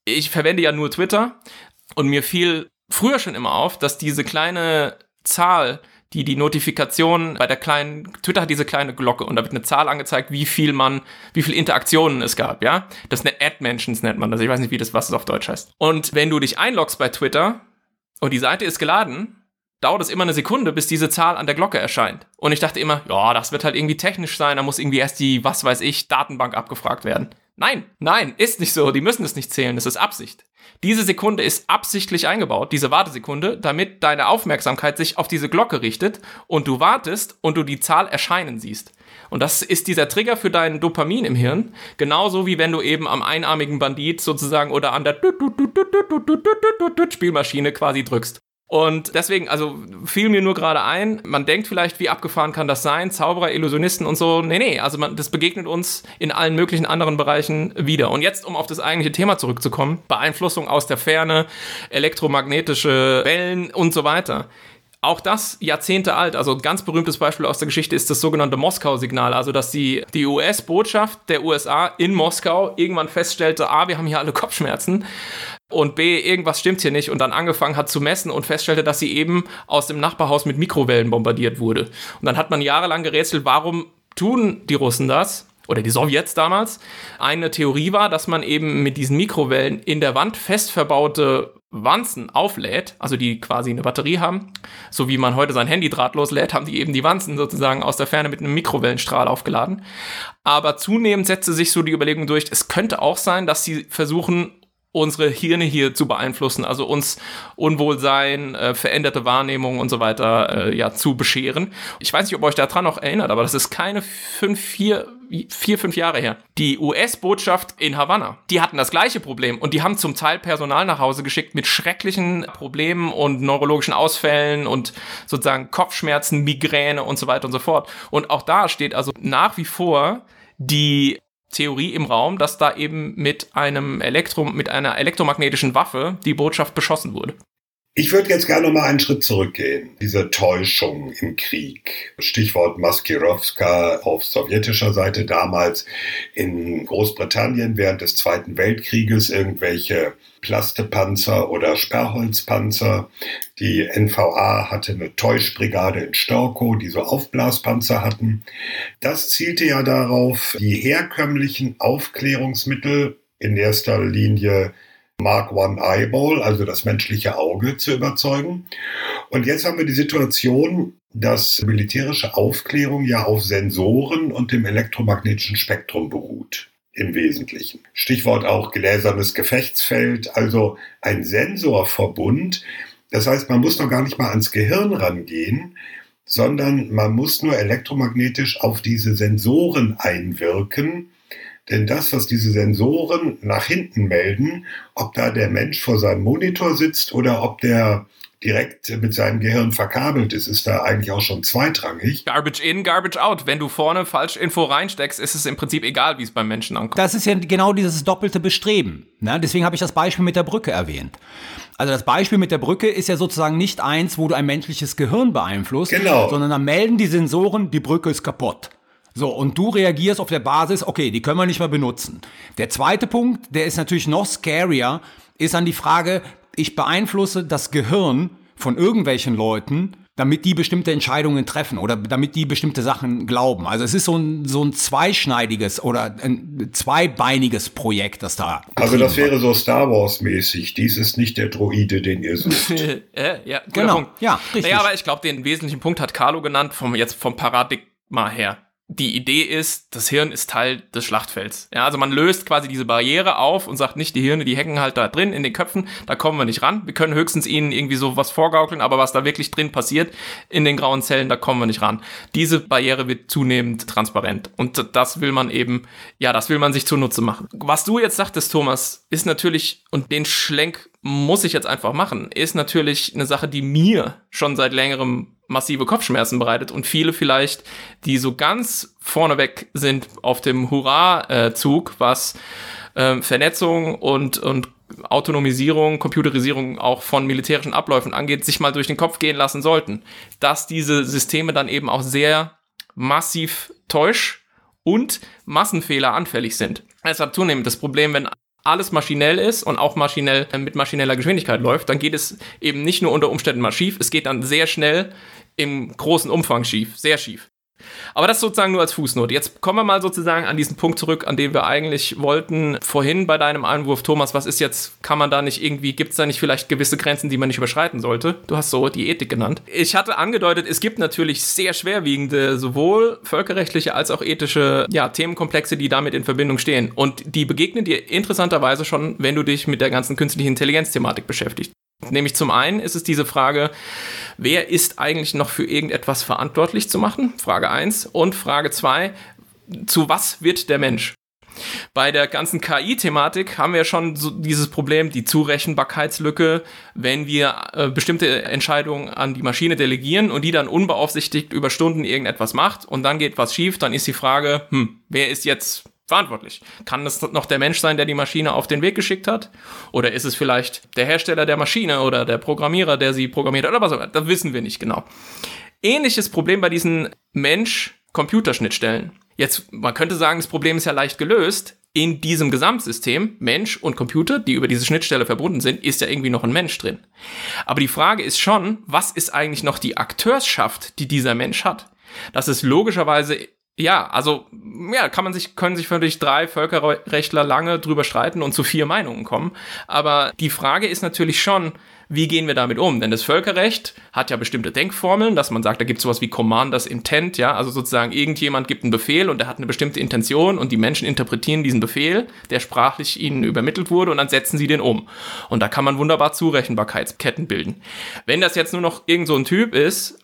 Speaker 2: Ich verwende ja nur Twitter und mir fiel früher schon immer auf, dass diese kleine Zahl, die die Notifikation bei der kleinen, Twitter hat diese kleine Glocke und da wird eine Zahl angezeigt, wie viel man, wie viel Interaktionen es gab, ja? Das ist eine Ad-Mentions nennt man das. Ich weiß nicht, wie das, was es auf Deutsch heißt. Und wenn du dich einloggst bei Twitter und die Seite ist geladen, dauert es immer eine Sekunde, bis diese Zahl an der Glocke erscheint. Und ich dachte immer, ja, das wird halt irgendwie technisch sein, da muss irgendwie erst die, was weiß ich, Datenbank abgefragt werden. Nein, nein, ist nicht so. Die müssen es nicht zählen. Das ist Absicht. Diese Sekunde ist absichtlich eingebaut, diese Wartesekunde, damit deine Aufmerksamkeit sich auf diese Glocke richtet und du wartest und du die Zahl erscheinen siehst. Und das ist dieser Trigger für dein Dopamin im Hirn, genauso wie wenn du eben am einarmigen Bandit sozusagen oder an der Spielmaschine quasi drückst. Und deswegen, also fiel mir nur gerade ein, man denkt vielleicht, wie abgefahren kann das sein? Zauberer, Illusionisten und so. Nee, nee, also man, das begegnet uns in allen möglichen anderen Bereichen wieder. Und jetzt, um auf das eigentliche Thema zurückzukommen, Beeinflussung aus der Ferne, elektromagnetische Wellen und so weiter. Auch das Jahrzehnte alt, also ganz berühmtes Beispiel aus der Geschichte ist das sogenannte Moskau-Signal, also dass die, die US-Botschaft der USA in Moskau irgendwann feststellte, ah, wir haben hier alle Kopfschmerzen und B, irgendwas stimmt hier nicht und dann angefangen hat zu messen und feststellte, dass sie eben aus dem Nachbarhaus mit Mikrowellen bombardiert wurde. Und dann hat man jahrelang gerätselt, warum tun die Russen das? Oder die Sowjets damals. Eine Theorie war, dass man eben mit diesen Mikrowellen in der Wand fest verbaute Wanzen auflädt, also die quasi eine Batterie haben, so wie man heute sein Handy drahtlos lädt, haben die eben die Wanzen sozusagen aus der Ferne mit einem Mikrowellenstrahl aufgeladen. Aber zunehmend setzte sich so die Überlegung durch, es könnte auch sein, dass sie versuchen, unsere Hirne hier zu beeinflussen, also uns Unwohlsein, äh, veränderte Wahrnehmung und so weiter äh, ja zu bescheren. Ich weiß nicht, ob euch daran noch erinnert, aber das ist keine fünf, vier, vier, fünf Jahre her. Die US-Botschaft in Havanna, die hatten das gleiche Problem und die haben zum Teil Personal nach Hause geschickt mit schrecklichen Problemen und neurologischen Ausfällen und sozusagen Kopfschmerzen, Migräne und so weiter und so fort. Und auch da steht also nach wie vor die Theorie im Raum, dass da eben mit einem Elektro, mit einer elektromagnetischen Waffe die Botschaft beschossen wurde.
Speaker 7: Ich würde jetzt gerne noch mal einen Schritt zurückgehen. Diese Täuschung im Krieg. Stichwort Maskirovska auf sowjetischer Seite damals in Großbritannien während des Zweiten Weltkrieges irgendwelche Plastepanzer oder Sperrholzpanzer. Die NVA hatte eine Täuschbrigade in Storkow, die so Aufblaspanzer hatten. Das zielte ja darauf, die herkömmlichen Aufklärungsmittel in erster Linie Mark One Eyeball, also das menschliche Auge, zu überzeugen. Und jetzt haben wir die Situation, dass militärische Aufklärung ja auf Sensoren und dem elektromagnetischen Spektrum beruht. Im Wesentlichen. Stichwort auch gläsernes Gefechtsfeld, also ein Sensorverbund. Das heißt, man muss noch gar nicht mal ans Gehirn rangehen, sondern man muss nur elektromagnetisch auf diese Sensoren einwirken denn das, was diese Sensoren nach hinten melden, ob da der Mensch vor seinem Monitor sitzt oder ob der direkt mit seinem Gehirn verkabelt ist, ist da eigentlich auch schon zweitrangig.
Speaker 2: Garbage in, garbage out. Wenn du vorne falsch Info reinsteckst, ist es im Prinzip egal, wie es beim Menschen ankommt.
Speaker 1: Das ist ja genau dieses doppelte Bestreben. Ne? Deswegen habe ich das Beispiel mit der Brücke erwähnt. Also das Beispiel mit der Brücke ist ja sozusagen nicht eins, wo du ein menschliches Gehirn beeinflusst,
Speaker 7: genau.
Speaker 1: sondern dann melden die Sensoren, die Brücke ist kaputt. So, und du reagierst auf der Basis, okay, die können wir nicht mehr benutzen. Der zweite Punkt, der ist natürlich noch scarier, ist dann die Frage, ich beeinflusse das Gehirn von irgendwelchen Leuten, damit die bestimmte Entscheidungen treffen oder damit die bestimmte Sachen glauben. Also es ist so ein, so ein zweischneidiges oder ein zweibeiniges Projekt, das da.
Speaker 7: Also das wäre so Star Wars mäßig. Dies ist nicht der Droide, den ihr sucht.
Speaker 2: äh, ja, genau. Punkt. Ja, richtig. Naja, aber ich glaube, den wesentlichen Punkt hat Carlo genannt, vom jetzt vom Paradigma her die Idee ist, das Hirn ist Teil des Schlachtfelds. Ja, also man löst quasi diese Barriere auf und sagt nicht, die Hirne, die hängen halt da drin in den Köpfen, da kommen wir nicht ran. Wir können höchstens ihnen irgendwie so was vorgaukeln, aber was da wirklich drin passiert in den grauen Zellen, da kommen wir nicht ran. Diese Barriere wird zunehmend transparent und das will man eben, ja, das will man sich zunutze machen. Was du jetzt sagtest, Thomas, ist natürlich, und den Schlenk muss ich jetzt einfach machen, ist natürlich eine Sache, die mir schon seit längerem massive Kopfschmerzen bereitet und viele vielleicht, die so ganz vorneweg sind auf dem Hurra-Zug, was äh, Vernetzung und, und Autonomisierung, Computerisierung auch von militärischen Abläufen angeht, sich mal durch den Kopf gehen lassen sollten, dass diese Systeme dann eben auch sehr massiv täusch und Massenfehler anfällig sind. Es hat zunehmend das Problem, wenn alles maschinell ist und auch maschinell äh, mit maschineller Geschwindigkeit läuft, dann geht es eben nicht nur unter Umständen mal schief, es geht dann sehr schnell im großen Umfang schief, sehr schief. Aber das sozusagen nur als Fußnote. Jetzt kommen wir mal sozusagen an diesen Punkt zurück, an den wir eigentlich wollten. Vorhin bei deinem Einwurf, Thomas, was ist jetzt, kann man da nicht irgendwie, gibt es da nicht vielleicht gewisse Grenzen, die man nicht überschreiten sollte? Du hast so die Ethik genannt. Ich hatte angedeutet, es gibt natürlich sehr schwerwiegende, sowohl völkerrechtliche als auch ethische ja, Themenkomplexe, die damit in Verbindung stehen. Und die begegnen dir interessanterweise schon, wenn du dich mit der ganzen künstlichen Intelligenz-Thematik beschäftigst. Nämlich zum einen ist es diese Frage, wer ist eigentlich noch für irgendetwas verantwortlich zu machen? Frage 1. Und Frage 2, zu was wird der Mensch? Bei der ganzen KI-Thematik haben wir schon so dieses Problem, die Zurechenbarkeitslücke, wenn wir äh, bestimmte Entscheidungen an die Maschine delegieren und die dann unbeaufsichtigt über Stunden irgendetwas macht und dann geht was schief, dann ist die Frage, hm, wer ist jetzt verantwortlich? Kann es noch der Mensch sein, der die Maschine auf den Weg geschickt hat? Oder ist es vielleicht der Hersteller der Maschine oder der Programmierer, der sie programmiert hat oder was auch immer? Das wissen wir nicht genau. Ähnliches Problem bei diesen Mensch-Computerschnittstellen. Jetzt, man könnte sagen, das Problem ist ja leicht gelöst. In diesem Gesamtsystem, Mensch und Computer, die über diese Schnittstelle verbunden sind, ist ja irgendwie noch ein Mensch drin. Aber die Frage ist schon, was ist eigentlich noch die Akteurschaft, die dieser Mensch hat? Das ist logischerweise ja, also ja, kann man sich können sich natürlich drei Völkerrechtler lange drüber streiten und zu vier Meinungen kommen, aber die Frage ist natürlich schon, wie gehen wir damit um? Denn das Völkerrecht hat ja bestimmte Denkformeln, dass man sagt, da gibt es sowas wie Commanders Intent, ja, also sozusagen irgendjemand gibt einen Befehl und der hat eine bestimmte Intention und die Menschen interpretieren diesen Befehl, der sprachlich ihnen übermittelt wurde und dann setzen sie den um. Und da kann man wunderbar Zurechenbarkeitsketten bilden. Wenn das jetzt nur noch irgend so ein Typ ist,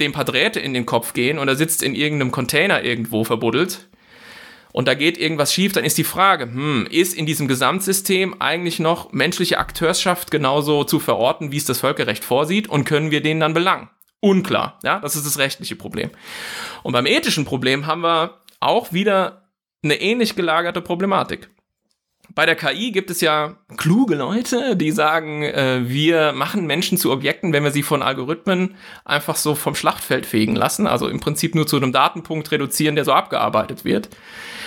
Speaker 2: dem paar Drähte in den Kopf gehen und er sitzt in irgendeinem Container irgendwo verbuddelt und da geht irgendwas schief, dann ist die Frage, hm, ist in diesem Gesamtsystem eigentlich noch menschliche Akteurschaft genauso zu verorten, wie es das Völkerrecht vorsieht und können wir den dann belangen? Unklar, ja, das ist das rechtliche Problem. Und beim ethischen Problem haben wir auch wieder eine ähnlich gelagerte Problematik. Bei der KI gibt es ja kluge Leute, die sagen, äh, wir machen Menschen zu Objekten, wenn wir sie von Algorithmen einfach so vom Schlachtfeld fegen lassen, also im Prinzip nur zu einem Datenpunkt reduzieren, der so abgearbeitet wird.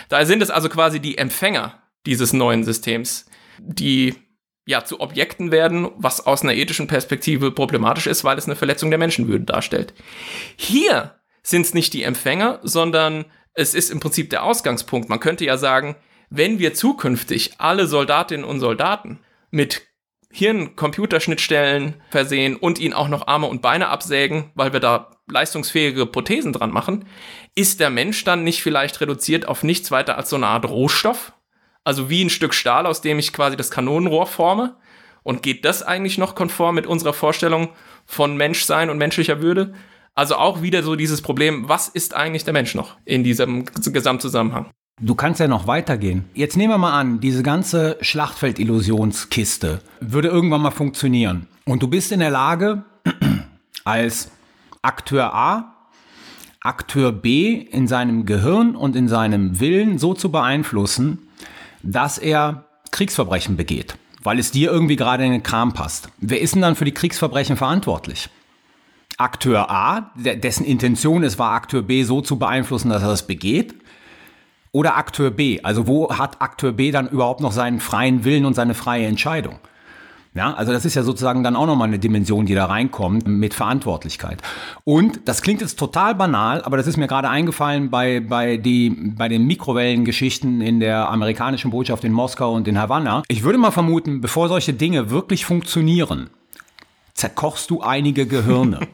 Speaker 2: Daher sind es also quasi die Empfänger dieses neuen Systems, die ja zu Objekten werden, was aus einer ethischen Perspektive problematisch ist, weil es eine Verletzung der Menschenwürde darstellt. Hier sind es nicht die Empfänger, sondern es ist im Prinzip der Ausgangspunkt. Man könnte ja sagen, wenn wir zukünftig alle Soldatinnen und Soldaten mit Hirn-Computerschnittstellen versehen und ihnen auch noch Arme und Beine absägen, weil wir da leistungsfähige Prothesen dran machen, ist der Mensch dann nicht vielleicht reduziert auf nichts weiter als so eine Art Rohstoff? Also wie ein Stück Stahl, aus dem ich quasi das Kanonenrohr forme? Und geht das eigentlich noch konform mit unserer Vorstellung von Menschsein und menschlicher Würde? Also auch wieder so dieses Problem, was ist eigentlich der Mensch noch in diesem Gesamtzusammenhang?
Speaker 1: Du kannst ja noch weitergehen. Jetzt nehmen wir mal an, diese ganze Schlachtfeld-Illusionskiste würde irgendwann mal funktionieren. Und du bist in der Lage, als Akteur A, Akteur B in seinem Gehirn und in seinem Willen so zu beeinflussen, dass er Kriegsverbrechen begeht, weil es dir irgendwie gerade in den Kram passt. Wer ist denn dann für die Kriegsverbrechen verantwortlich? Akteur A, dessen Intention es war, Akteur B so zu beeinflussen, dass er das begeht? Oder Akteur B. Also wo hat Akteur B dann überhaupt noch seinen freien Willen und seine freie Entscheidung? Ja, also das ist ja sozusagen dann auch nochmal eine Dimension, die da reinkommt mit Verantwortlichkeit. Und das klingt jetzt total banal, aber das ist mir gerade eingefallen bei, bei, die, bei den Mikrowellengeschichten in der amerikanischen Botschaft in Moskau und in Havanna. Ich würde mal vermuten, bevor solche Dinge wirklich funktionieren, zerkochst du einige Gehirne.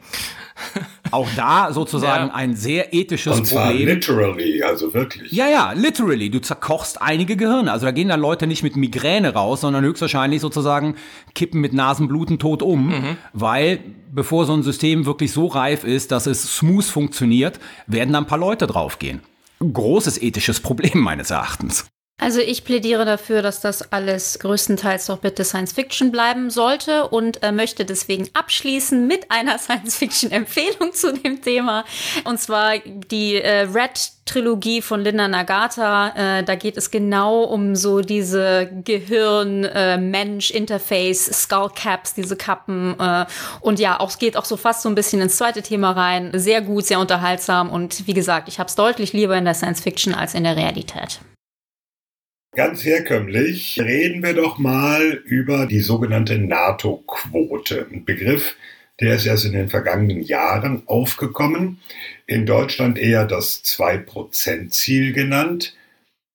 Speaker 1: Auch da sozusagen ja. ein sehr ethisches Und zwar Problem.
Speaker 7: literally, also wirklich.
Speaker 1: Ja, ja, literally. Du zerkochst einige Gehirne. Also da gehen dann Leute nicht mit Migräne raus, sondern höchstwahrscheinlich sozusagen kippen mit Nasenbluten tot um, mhm. weil bevor so ein System wirklich so reif ist, dass es smooth funktioniert, werden da ein paar Leute draufgehen. Großes ethisches Problem meines Erachtens.
Speaker 8: Also ich plädiere dafür, dass das alles größtenteils doch bitte Science Fiction bleiben sollte und äh, möchte deswegen abschließen mit einer Science Fiction Empfehlung zu dem Thema. Und zwar die äh, Red Trilogie von Linda Nagata. Äh, da geht es genau um so diese Gehirn-Mensch-Interface, äh, Skullcaps, diese Kappen. Äh, und ja, auch, es geht auch so fast so ein bisschen ins zweite Thema rein. Sehr gut, sehr unterhaltsam. Und wie gesagt, ich habe es deutlich lieber in der Science Fiction als in der Realität.
Speaker 7: Ganz herkömmlich reden wir doch mal über die sogenannte NATO-Quote. Ein Begriff, der ist erst in den vergangenen Jahren aufgekommen. In Deutschland eher das 2%-Ziel genannt.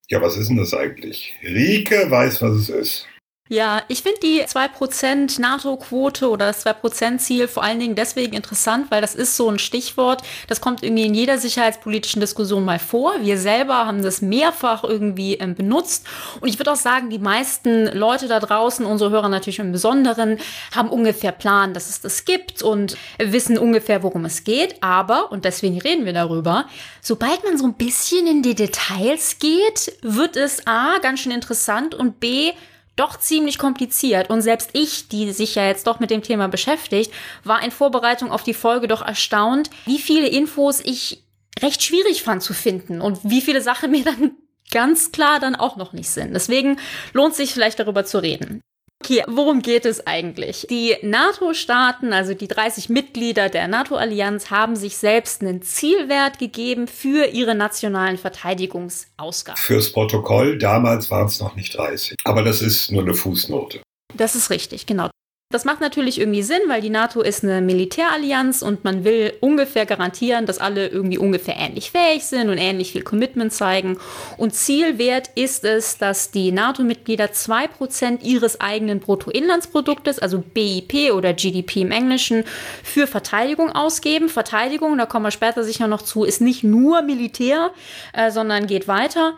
Speaker 7: Ja, was ist denn das eigentlich? Rike weiß, was es ist.
Speaker 8: Ja, ich finde die 2% NATO-Quote oder das 2%-Ziel vor allen Dingen deswegen interessant, weil das ist so ein Stichwort, das kommt irgendwie in jeder sicherheitspolitischen Diskussion mal vor. Wir selber haben das mehrfach irgendwie ähm, benutzt. Und ich würde auch sagen, die meisten Leute da draußen, unsere Hörer natürlich im Besonderen, haben ungefähr Plan, dass es das gibt und wissen ungefähr, worum es geht. Aber, und deswegen reden wir darüber, sobald man so ein bisschen in die Details geht, wird es A, ganz schön interessant und B, doch ziemlich kompliziert. Und selbst ich, die sich ja jetzt doch mit dem Thema beschäftigt, war in Vorbereitung auf die Folge doch erstaunt, wie viele Infos ich recht schwierig fand zu finden und wie viele Sachen mir dann ganz klar dann auch noch nicht sind. Deswegen lohnt sich vielleicht darüber zu reden. Okay, worum geht es eigentlich? Die NATO-Staaten, also die 30 Mitglieder der NATO-Allianz, haben sich selbst einen Zielwert gegeben für ihre nationalen Verteidigungsausgaben.
Speaker 7: Fürs Protokoll, damals waren es noch nicht 30. Aber das ist nur eine Fußnote.
Speaker 8: Das ist richtig, genau. Das macht natürlich irgendwie Sinn, weil die NATO ist eine Militärallianz und man will ungefähr garantieren, dass alle irgendwie ungefähr ähnlich fähig sind und ähnlich viel Commitment zeigen. Und Zielwert ist es, dass die NATO-Mitglieder 2% ihres eigenen Bruttoinlandsproduktes, also BIP oder GDP im Englischen, für Verteidigung ausgeben. Verteidigung, da kommen wir später sicher noch zu, ist nicht nur Militär, äh, sondern geht weiter.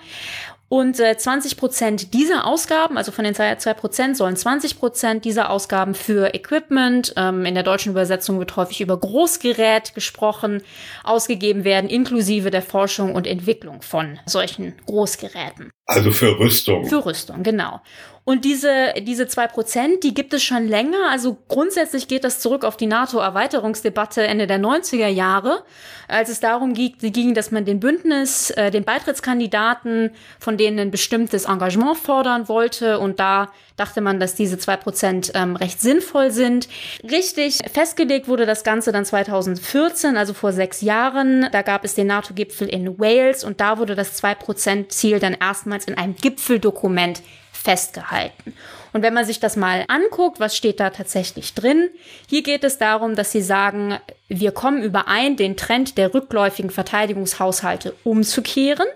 Speaker 8: Und äh, 20 Prozent dieser Ausgaben, also von den zwei Prozent, sollen 20 Prozent dieser Ausgaben für Equipment, ähm, in der deutschen Übersetzung wird häufig über Großgerät gesprochen, ausgegeben werden, inklusive der Forschung und Entwicklung von solchen Großgeräten.
Speaker 7: Also für Rüstung.
Speaker 8: Für Rüstung, genau. Und diese, diese zwei Prozent, die gibt es schon länger. Also grundsätzlich geht das zurück auf die NATO-Erweiterungsdebatte Ende der 90er Jahre, als es darum ging, dass man den Bündnis, äh, den Beitrittskandidaten, von denen ein bestimmtes Engagement fordern wollte. Und da dachte man, dass diese zwei Prozent ähm, recht sinnvoll sind. Richtig festgelegt wurde das Ganze dann 2014, also vor sechs Jahren. Da gab es den NATO-Gipfel in Wales und da wurde das zwei Prozent Ziel dann erstmals in einem Gipfeldokument festgehalten. Und wenn man sich das mal anguckt, was steht da tatsächlich drin? Hier geht es darum, dass sie sagen, wir kommen überein, den Trend der rückläufigen Verteidigungshaushalte umzukehren.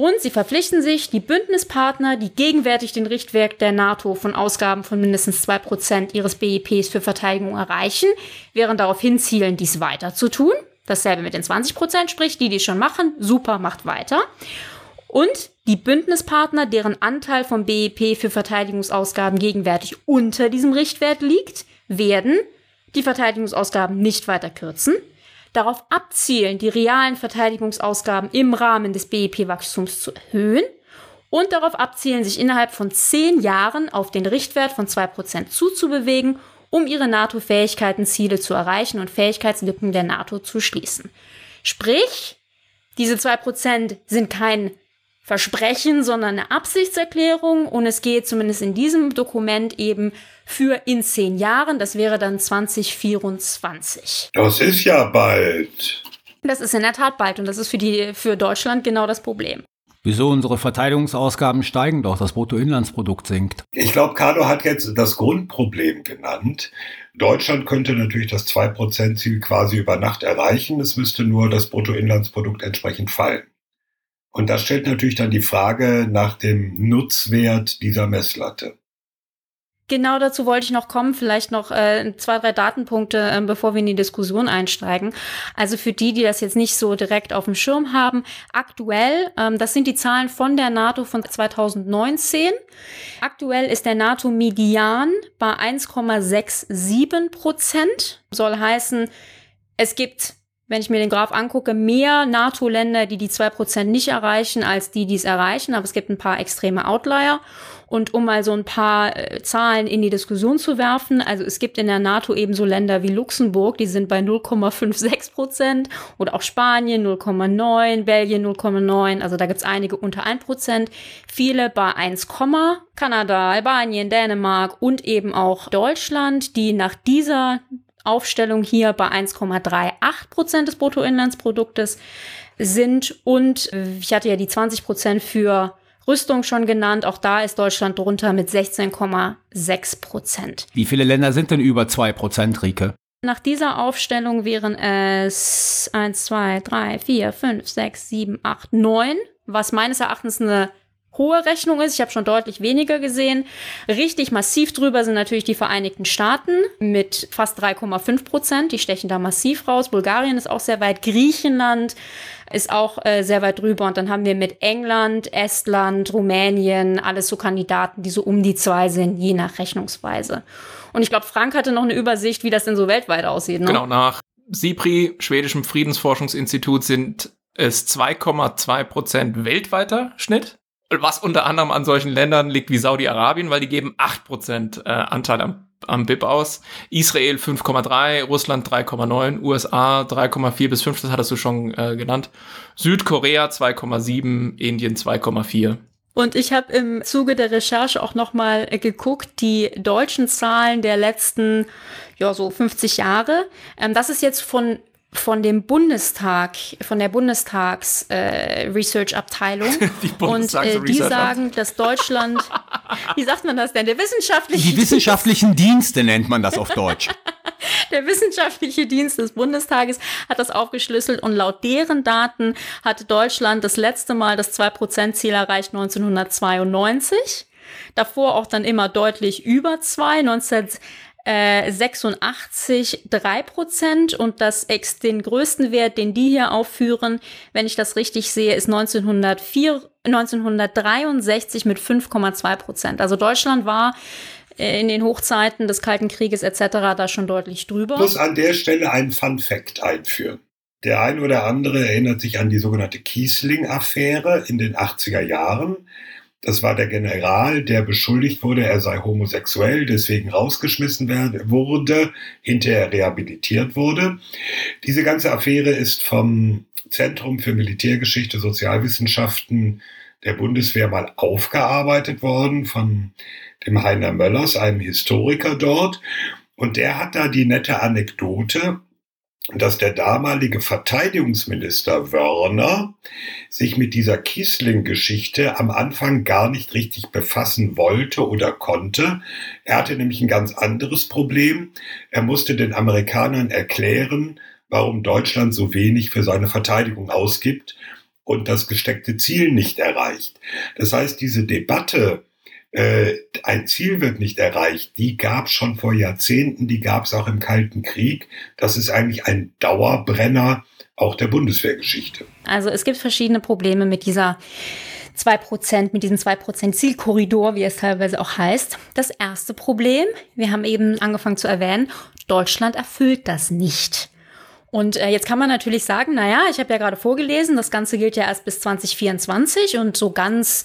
Speaker 8: Und sie verpflichten sich, die Bündnispartner, die gegenwärtig den Richtwert der NATO von Ausgaben von mindestens zwei Prozent ihres BIPs für Verteidigung erreichen, während darauf hinzielen, dies weiter zu tun. Dasselbe mit den 20 Prozent, sprich, die, die schon machen, super, macht weiter. Und die Bündnispartner, deren Anteil vom BIP für Verteidigungsausgaben gegenwärtig unter diesem Richtwert liegt, werden die Verteidigungsausgaben nicht weiter kürzen, darauf abzielen, die realen Verteidigungsausgaben im Rahmen des BIP-Wachstums zu erhöhen und darauf abzielen, sich innerhalb von zehn Jahren auf den Richtwert von zwei Prozent zuzubewegen, um ihre NATO-Fähigkeitenziele zu erreichen und Fähigkeitslücken der NATO zu schließen. Sprich, diese zwei Prozent sind kein Versprechen, sondern eine Absichtserklärung und es geht zumindest in diesem Dokument eben für in zehn Jahren. Das wäre dann 2024.
Speaker 7: Das ist ja bald.
Speaker 8: Das ist in der Tat bald und das ist für, die, für Deutschland genau das Problem.
Speaker 1: Wieso unsere Verteidigungsausgaben steigen doch, das Bruttoinlandsprodukt sinkt.
Speaker 7: Ich glaube, Carlo hat jetzt das Grundproblem genannt. Deutschland könnte natürlich das 2%-Ziel quasi über Nacht erreichen. Es müsste nur das Bruttoinlandsprodukt entsprechend fallen. Und das stellt natürlich dann die Frage nach dem Nutzwert dieser Messlatte.
Speaker 8: Genau dazu wollte ich noch kommen, vielleicht noch äh, zwei, drei Datenpunkte, äh, bevor wir in die Diskussion einsteigen. Also für die, die das jetzt nicht so direkt auf dem Schirm haben, aktuell, ähm, das sind die Zahlen von der NATO von 2019. Aktuell ist der NATO-Median bei 1,67 Prozent. Soll heißen, es gibt wenn ich mir den Graph angucke, mehr NATO-Länder, die die zwei Prozent nicht erreichen, als die, die es erreichen. Aber es gibt ein paar extreme Outlier. Und um mal so ein paar äh, Zahlen in die Diskussion zu werfen, also es gibt in der NATO ebenso Länder wie Luxemburg, die sind bei 0,56 Prozent oder auch Spanien 0,9, Belgien 0,9, also da gibt's einige unter 1 Prozent, viele bei 1, Kanada, Albanien, Dänemark und eben auch Deutschland, die nach dieser Aufstellung hier bei 1,38 Prozent des Bruttoinlandsproduktes sind. Und ich hatte ja die 20 Prozent für Rüstung schon genannt. Auch da ist Deutschland drunter mit 16,6 Prozent.
Speaker 1: Wie viele Länder sind denn über 2 Prozent, Rike?
Speaker 8: Nach dieser Aufstellung wären es 1, 2, 3, 4, 5, 6, 7, 8, 9, was meines Erachtens eine hohe Rechnung ist. Ich habe schon deutlich weniger gesehen. Richtig massiv drüber sind natürlich die Vereinigten Staaten mit fast 3,5 Prozent. Die stechen da massiv raus. Bulgarien ist auch sehr weit. Griechenland ist auch äh, sehr weit drüber. Und dann haben wir mit England, Estland, Rumänien alles so Kandidaten, die so um die zwei sind, je nach Rechnungsweise. Und ich glaube, Frank hatte noch eine Übersicht, wie das denn so weltweit aussieht. Ne?
Speaker 2: Genau, nach SIPRI, schwedischem Friedensforschungsinstitut, sind es 2,2 Prozent weltweiter Schnitt was unter anderem an solchen Ländern liegt wie Saudi-Arabien, weil die geben 8% äh, Anteil am, am BIP aus. Israel 5,3, Russland 3,9, USA 3,4 bis 5, das hattest du schon äh, genannt. Südkorea 2,7, Indien 2,4.
Speaker 8: Und ich habe im Zuge der Recherche auch nochmal äh, geguckt, die deutschen Zahlen der letzten, ja, so 50 Jahre. Ähm, das ist jetzt von von dem Bundestag, von der Bundestags äh, Research Abteilung. Die und äh, die sagen, dass Deutschland, wie sagt man das denn, der wissenschaftliche
Speaker 1: Die wissenschaftlichen Dienste nennt man das auf Deutsch.
Speaker 8: Der wissenschaftliche Dienst des Bundestages hat das aufgeschlüsselt und laut deren Daten hatte Deutschland das letzte Mal das 2%-Ziel erreicht 1992. Davor auch dann immer deutlich über zwei. 19 äh, 86 3 Prozent und das ex den größten Wert, den die hier aufführen, wenn ich das richtig sehe, ist 1904, 1963 mit 5,2 Prozent. Also Deutschland war äh, in den Hochzeiten des Kalten Krieges etc. da schon deutlich drüber. Ich
Speaker 7: muss an der Stelle einen Fun Fact einführen. Der ein oder andere erinnert sich an die sogenannte Kiesling-Affäre in den 80er Jahren. Das war der General, der beschuldigt wurde, er sei homosexuell, deswegen rausgeschmissen wurde, hinterher rehabilitiert wurde. Diese ganze Affäre ist vom Zentrum für Militärgeschichte, Sozialwissenschaften der Bundeswehr mal aufgearbeitet worden von dem Heiner Möllers, einem Historiker dort. Und der hat da die nette Anekdote, dass der damalige Verteidigungsminister Wörner sich mit dieser Kiesling-Geschichte am Anfang gar nicht richtig befassen wollte oder konnte. Er hatte nämlich ein ganz anderes Problem. Er musste den Amerikanern erklären, warum Deutschland so wenig für seine Verteidigung ausgibt und das gesteckte Ziel nicht erreicht. Das heißt, diese Debatte, äh, ein Ziel wird nicht erreicht, die gab es schon vor Jahrzehnten, die gab es auch im Kalten Krieg. Das ist eigentlich ein Dauerbrenner auch der Bundeswehrgeschichte.
Speaker 8: Also es gibt verschiedene Probleme mit dieser 2%, mit diesem 2% Zielkorridor, wie es teilweise auch heißt. Das erste Problem, wir haben eben angefangen zu erwähnen, Deutschland erfüllt das nicht. Und äh, jetzt kann man natürlich sagen, na ja, ich habe ja gerade vorgelesen, das Ganze gilt ja erst bis 2024 und so ganz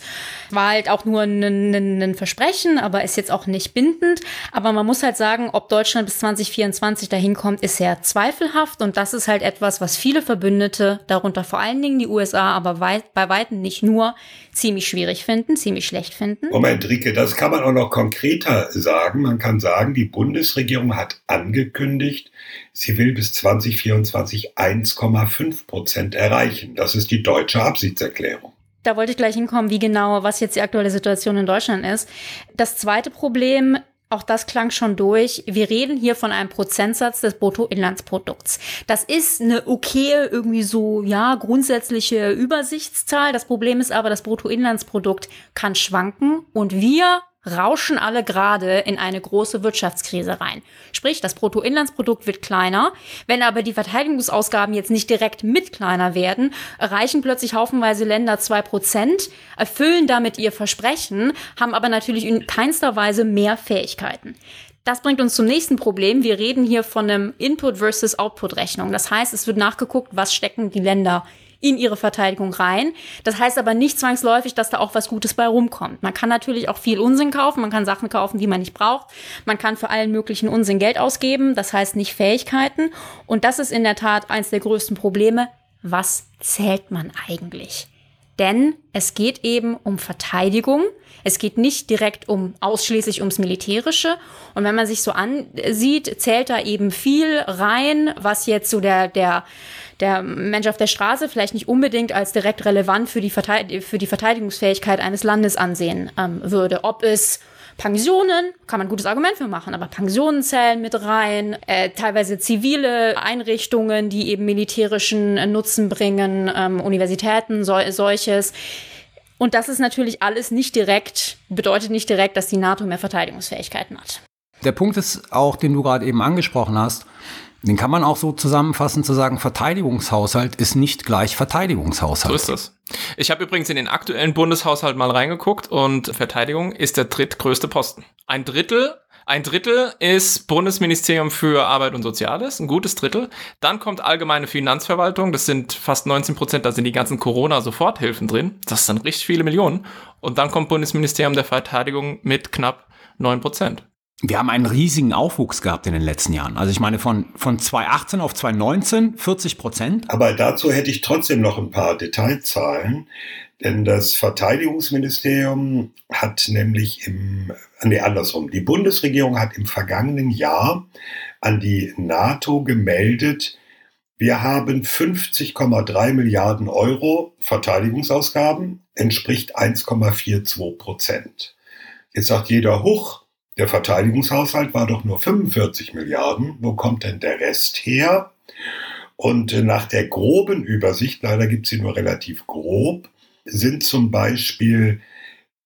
Speaker 8: war halt auch nur ein Versprechen, aber ist jetzt auch nicht bindend. Aber man muss halt sagen, ob Deutschland bis 2024 dahin kommt, ist sehr zweifelhaft und das ist halt etwas, was viele Verbündete, darunter vor allen Dingen die USA, aber weit, bei weitem nicht nur, ziemlich schwierig finden, ziemlich schlecht finden.
Speaker 7: Moment, Rike, das kann man auch noch konkreter sagen. Man kann sagen, die Bundesregierung hat angekündigt, sie will bis 2024 1,5 Prozent erreichen. Das ist die deutsche Absichtserklärung.
Speaker 8: Da wollte ich gleich hinkommen, wie genau, was jetzt die aktuelle Situation in Deutschland ist. Das zweite Problem auch das klang schon durch. Wir reden hier von einem Prozentsatz des Bruttoinlandsprodukts. Das ist eine okay, irgendwie so, ja, grundsätzliche Übersichtszahl. Das Problem ist aber, das Bruttoinlandsprodukt kann schwanken und wir rauschen alle gerade in eine große Wirtschaftskrise rein. Sprich, das Bruttoinlandsprodukt wird kleiner. Wenn aber die Verteidigungsausgaben jetzt nicht direkt mit kleiner werden, erreichen plötzlich haufenweise Länder zwei Prozent, erfüllen damit ihr Versprechen, haben aber natürlich in keinster Weise mehr Fähigkeiten. Das bringt uns zum nächsten Problem. Wir reden hier von einem Input versus Output Rechnung. Das heißt, es wird nachgeguckt, was stecken die Länder in ihre Verteidigung rein. Das heißt aber nicht zwangsläufig, dass da auch was Gutes bei rumkommt. Man kann natürlich auch viel Unsinn kaufen, man kann Sachen kaufen, die man nicht braucht. Man kann für allen möglichen Unsinn Geld ausgeben, das heißt nicht Fähigkeiten. Und das ist in der Tat eins der größten Probleme. Was zählt man eigentlich? Denn es geht eben um Verteidigung. Es geht nicht direkt um ausschließlich ums Militärische. Und wenn man sich so ansieht, zählt da eben viel rein, was jetzt so der, der, der Mensch auf der Straße vielleicht nicht unbedingt als direkt relevant für die, Verteidig für die Verteidigungsfähigkeit eines Landes ansehen ähm, würde. Ob es Pensionen, kann man ein gutes Argument für machen, aber Pensionen zählen mit rein, äh, teilweise zivile Einrichtungen, die eben militärischen äh, Nutzen bringen, ähm, Universitäten, so, solches. Und das ist natürlich alles nicht direkt, bedeutet nicht direkt, dass die NATO mehr Verteidigungsfähigkeiten hat.
Speaker 1: Der Punkt ist auch, den du gerade eben angesprochen hast, den kann man auch so zusammenfassen zu sagen, Verteidigungshaushalt ist nicht gleich Verteidigungshaushalt.
Speaker 2: So ist das. Ich habe übrigens in den aktuellen Bundeshaushalt mal reingeguckt und Verteidigung ist der drittgrößte Posten. Ein Drittel ein Drittel ist Bundesministerium für Arbeit und Soziales, ein gutes Drittel. Dann kommt allgemeine Finanzverwaltung, das sind fast 19 Prozent, da sind die ganzen Corona-Soforthilfen drin. Das sind richtig viele Millionen. Und dann kommt Bundesministerium der Verteidigung mit knapp 9 Prozent
Speaker 1: wir haben einen riesigen Aufwuchs gehabt in den letzten Jahren. Also ich meine von, von 2018 auf 2019 40 Prozent.
Speaker 7: Aber dazu hätte ich trotzdem noch ein paar Detailzahlen. Denn das Verteidigungsministerium hat nämlich im, nee, andersrum, die Bundesregierung hat im vergangenen Jahr an die NATO gemeldet, wir haben 50,3 Milliarden Euro Verteidigungsausgaben, entspricht 1,42 Prozent. Jetzt sagt jeder, hoch, der Verteidigungshaushalt war doch nur 45 Milliarden. Wo kommt denn der Rest her? Und nach der groben Übersicht, leider gibt es sie nur relativ grob, sind zum Beispiel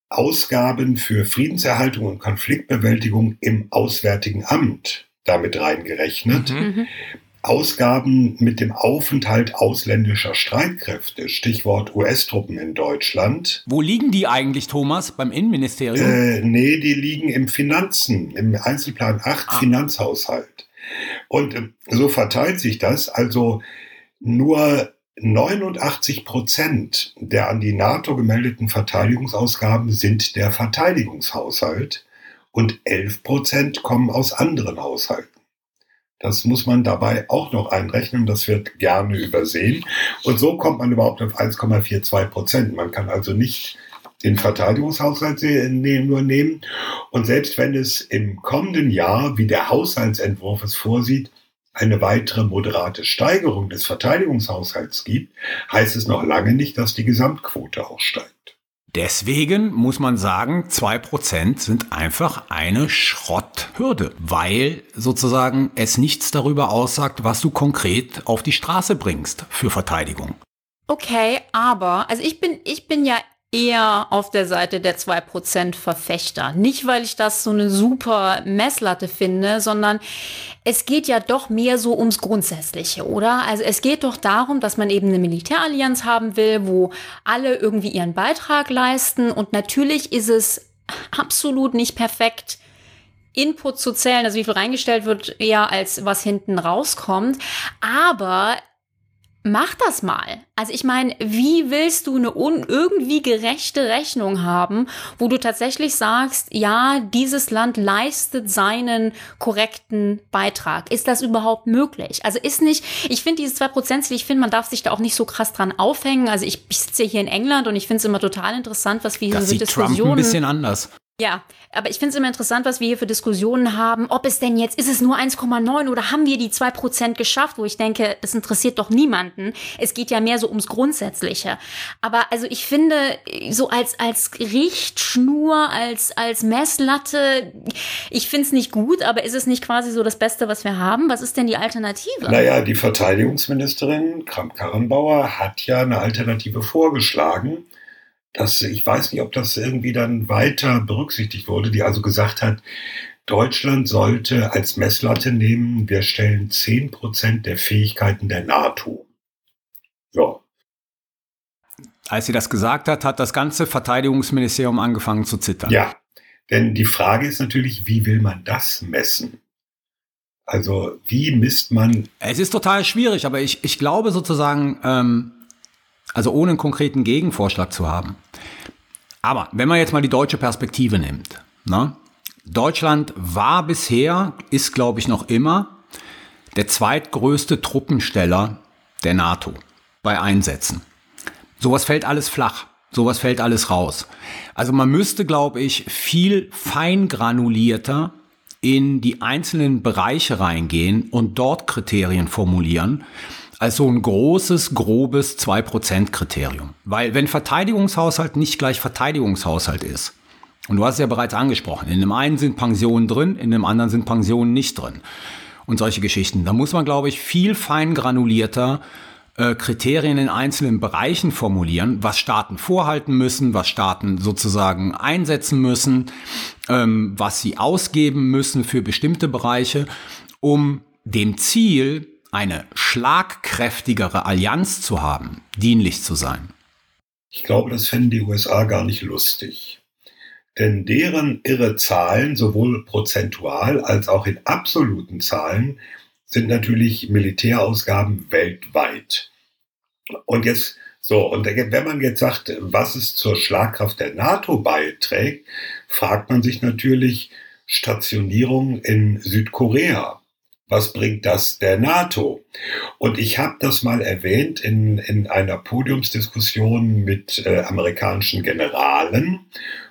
Speaker 7: Ausgaben für Friedenserhaltung und Konfliktbewältigung im Auswärtigen Amt damit reingerechnet. Mhm. Ausgaben mit dem Aufenthalt ausländischer Streitkräfte, Stichwort US-Truppen in Deutschland.
Speaker 1: Wo liegen die eigentlich, Thomas? Beim Innenministerium?
Speaker 7: Äh, nee, die liegen im Finanzen, im Einzelplan 8 ah. Finanzhaushalt. Und äh, so verteilt sich das. Also Nur 89 Prozent der an die NATO gemeldeten Verteidigungsausgaben sind der Verteidigungshaushalt und 11 Prozent kommen aus anderen Haushalten. Das muss man dabei auch noch einrechnen. Das wird gerne übersehen. Und so kommt man überhaupt auf 1,42 Prozent. Man kann also nicht den Verteidigungshaushalt nur nehmen. Und selbst wenn es im kommenden Jahr, wie der Haushaltsentwurf es vorsieht, eine weitere moderate Steigerung des Verteidigungshaushalts gibt, heißt es noch lange nicht, dass die Gesamtquote auch steigt.
Speaker 1: Deswegen muss man sagen, zwei Prozent sind einfach eine Schrotthürde, weil sozusagen es nichts darüber aussagt, was du konkret auf die Straße bringst für Verteidigung.
Speaker 8: Okay, aber, also ich bin, ich bin ja eher auf der Seite der 2% Verfechter. Nicht, weil ich das so eine super Messlatte finde, sondern es geht ja doch mehr so ums Grundsätzliche, oder? Also es geht doch darum, dass man eben eine Militärallianz haben will, wo alle irgendwie ihren Beitrag leisten. Und natürlich ist es absolut nicht perfekt, Input zu zählen, also wie viel reingestellt wird, eher als was hinten rauskommt. Aber Mach das mal. Also ich meine, wie willst du eine un irgendwie gerechte Rechnung haben, wo du tatsächlich sagst, ja, dieses Land leistet seinen korrekten Beitrag. Ist das überhaupt möglich? Also ist nicht, ich finde dieses 2%-Ziel, ich finde, man darf sich da auch nicht so krass dran aufhängen. Also ich, ich sitze hier in England und ich finde es immer total interessant, was wir
Speaker 1: hier
Speaker 8: so
Speaker 1: sieht Diskussionen... Trump ein bisschen anders.
Speaker 8: Ja, aber ich finde es immer interessant, was wir hier für Diskussionen haben. Ob es denn jetzt, ist es nur 1,9 oder haben wir die 2% geschafft? Wo ich denke, das interessiert doch niemanden. Es geht ja mehr so ums Grundsätzliche. Aber also ich finde, so als, als Richtschnur, als, als Messlatte, ich finde es nicht gut, aber ist es nicht quasi so das Beste, was wir haben? Was ist denn die Alternative?
Speaker 7: Naja, die Verteidigungsministerin Kramp-Karrenbauer hat ja eine Alternative vorgeschlagen das, ich weiß nicht, ob das irgendwie dann weiter berücksichtigt wurde, die also gesagt hat, Deutschland sollte als Messlatte nehmen, wir stellen 10% der Fähigkeiten der NATO.
Speaker 1: Ja. Als sie das gesagt hat, hat das ganze Verteidigungsministerium angefangen zu zittern.
Speaker 7: Ja, denn die Frage ist natürlich, wie will man das messen? Also wie misst man.
Speaker 1: Es ist total schwierig, aber ich, ich glaube sozusagen, ähm, also ohne einen konkreten Gegenvorschlag zu haben. Aber wenn man jetzt mal die deutsche Perspektive nimmt, ne? Deutschland war bisher, ist glaube ich noch immer, der zweitgrößte Truppensteller der NATO bei Einsätzen. Sowas fällt alles flach. Sowas fällt alles raus. Also man müsste, glaube ich, viel feingranulierter in die einzelnen Bereiche reingehen und dort Kriterien formulieren, als so ein großes, grobes 2%-Kriterium. Weil wenn Verteidigungshaushalt nicht gleich Verteidigungshaushalt ist, und du hast es ja bereits angesprochen, in dem einen sind Pensionen drin, in dem anderen sind Pensionen nicht drin. Und solche Geschichten. Da muss man, glaube ich, viel fein granulierter äh, Kriterien in einzelnen Bereichen formulieren, was Staaten vorhalten müssen, was Staaten sozusagen einsetzen müssen, ähm, was sie ausgeben müssen für bestimmte Bereiche, um dem Ziel eine schlagkräftigere Allianz zu haben, dienlich zu sein?
Speaker 7: Ich glaube, das fänden die USA gar nicht lustig. Denn deren irre Zahlen, sowohl prozentual als auch in absoluten Zahlen, sind natürlich Militärausgaben weltweit. Und jetzt, so, und wenn man jetzt sagt, was es zur Schlagkraft der NATO beiträgt, fragt man sich natürlich Stationierung in Südkorea was bringt das der NATO? Und ich habe das mal erwähnt in, in einer Podiumsdiskussion mit äh, amerikanischen Generalen,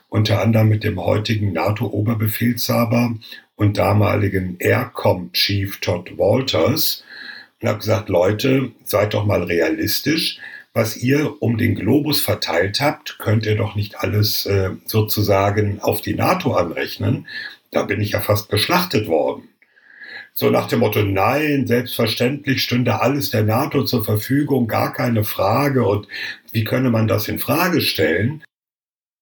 Speaker 7: unter anderem mit dem heutigen NATO-Oberbefehlshaber und damaligen Aircom-Chief Todd Walters und habe gesagt, Leute, seid doch mal realistisch. Was ihr um den Globus verteilt habt, könnt ihr doch nicht alles äh, sozusagen auf die NATO anrechnen. Da bin ich ja fast geschlachtet worden. So nach dem Motto, nein, selbstverständlich stünde alles der NATO zur Verfügung, gar keine Frage. Und wie könne man das in Frage stellen?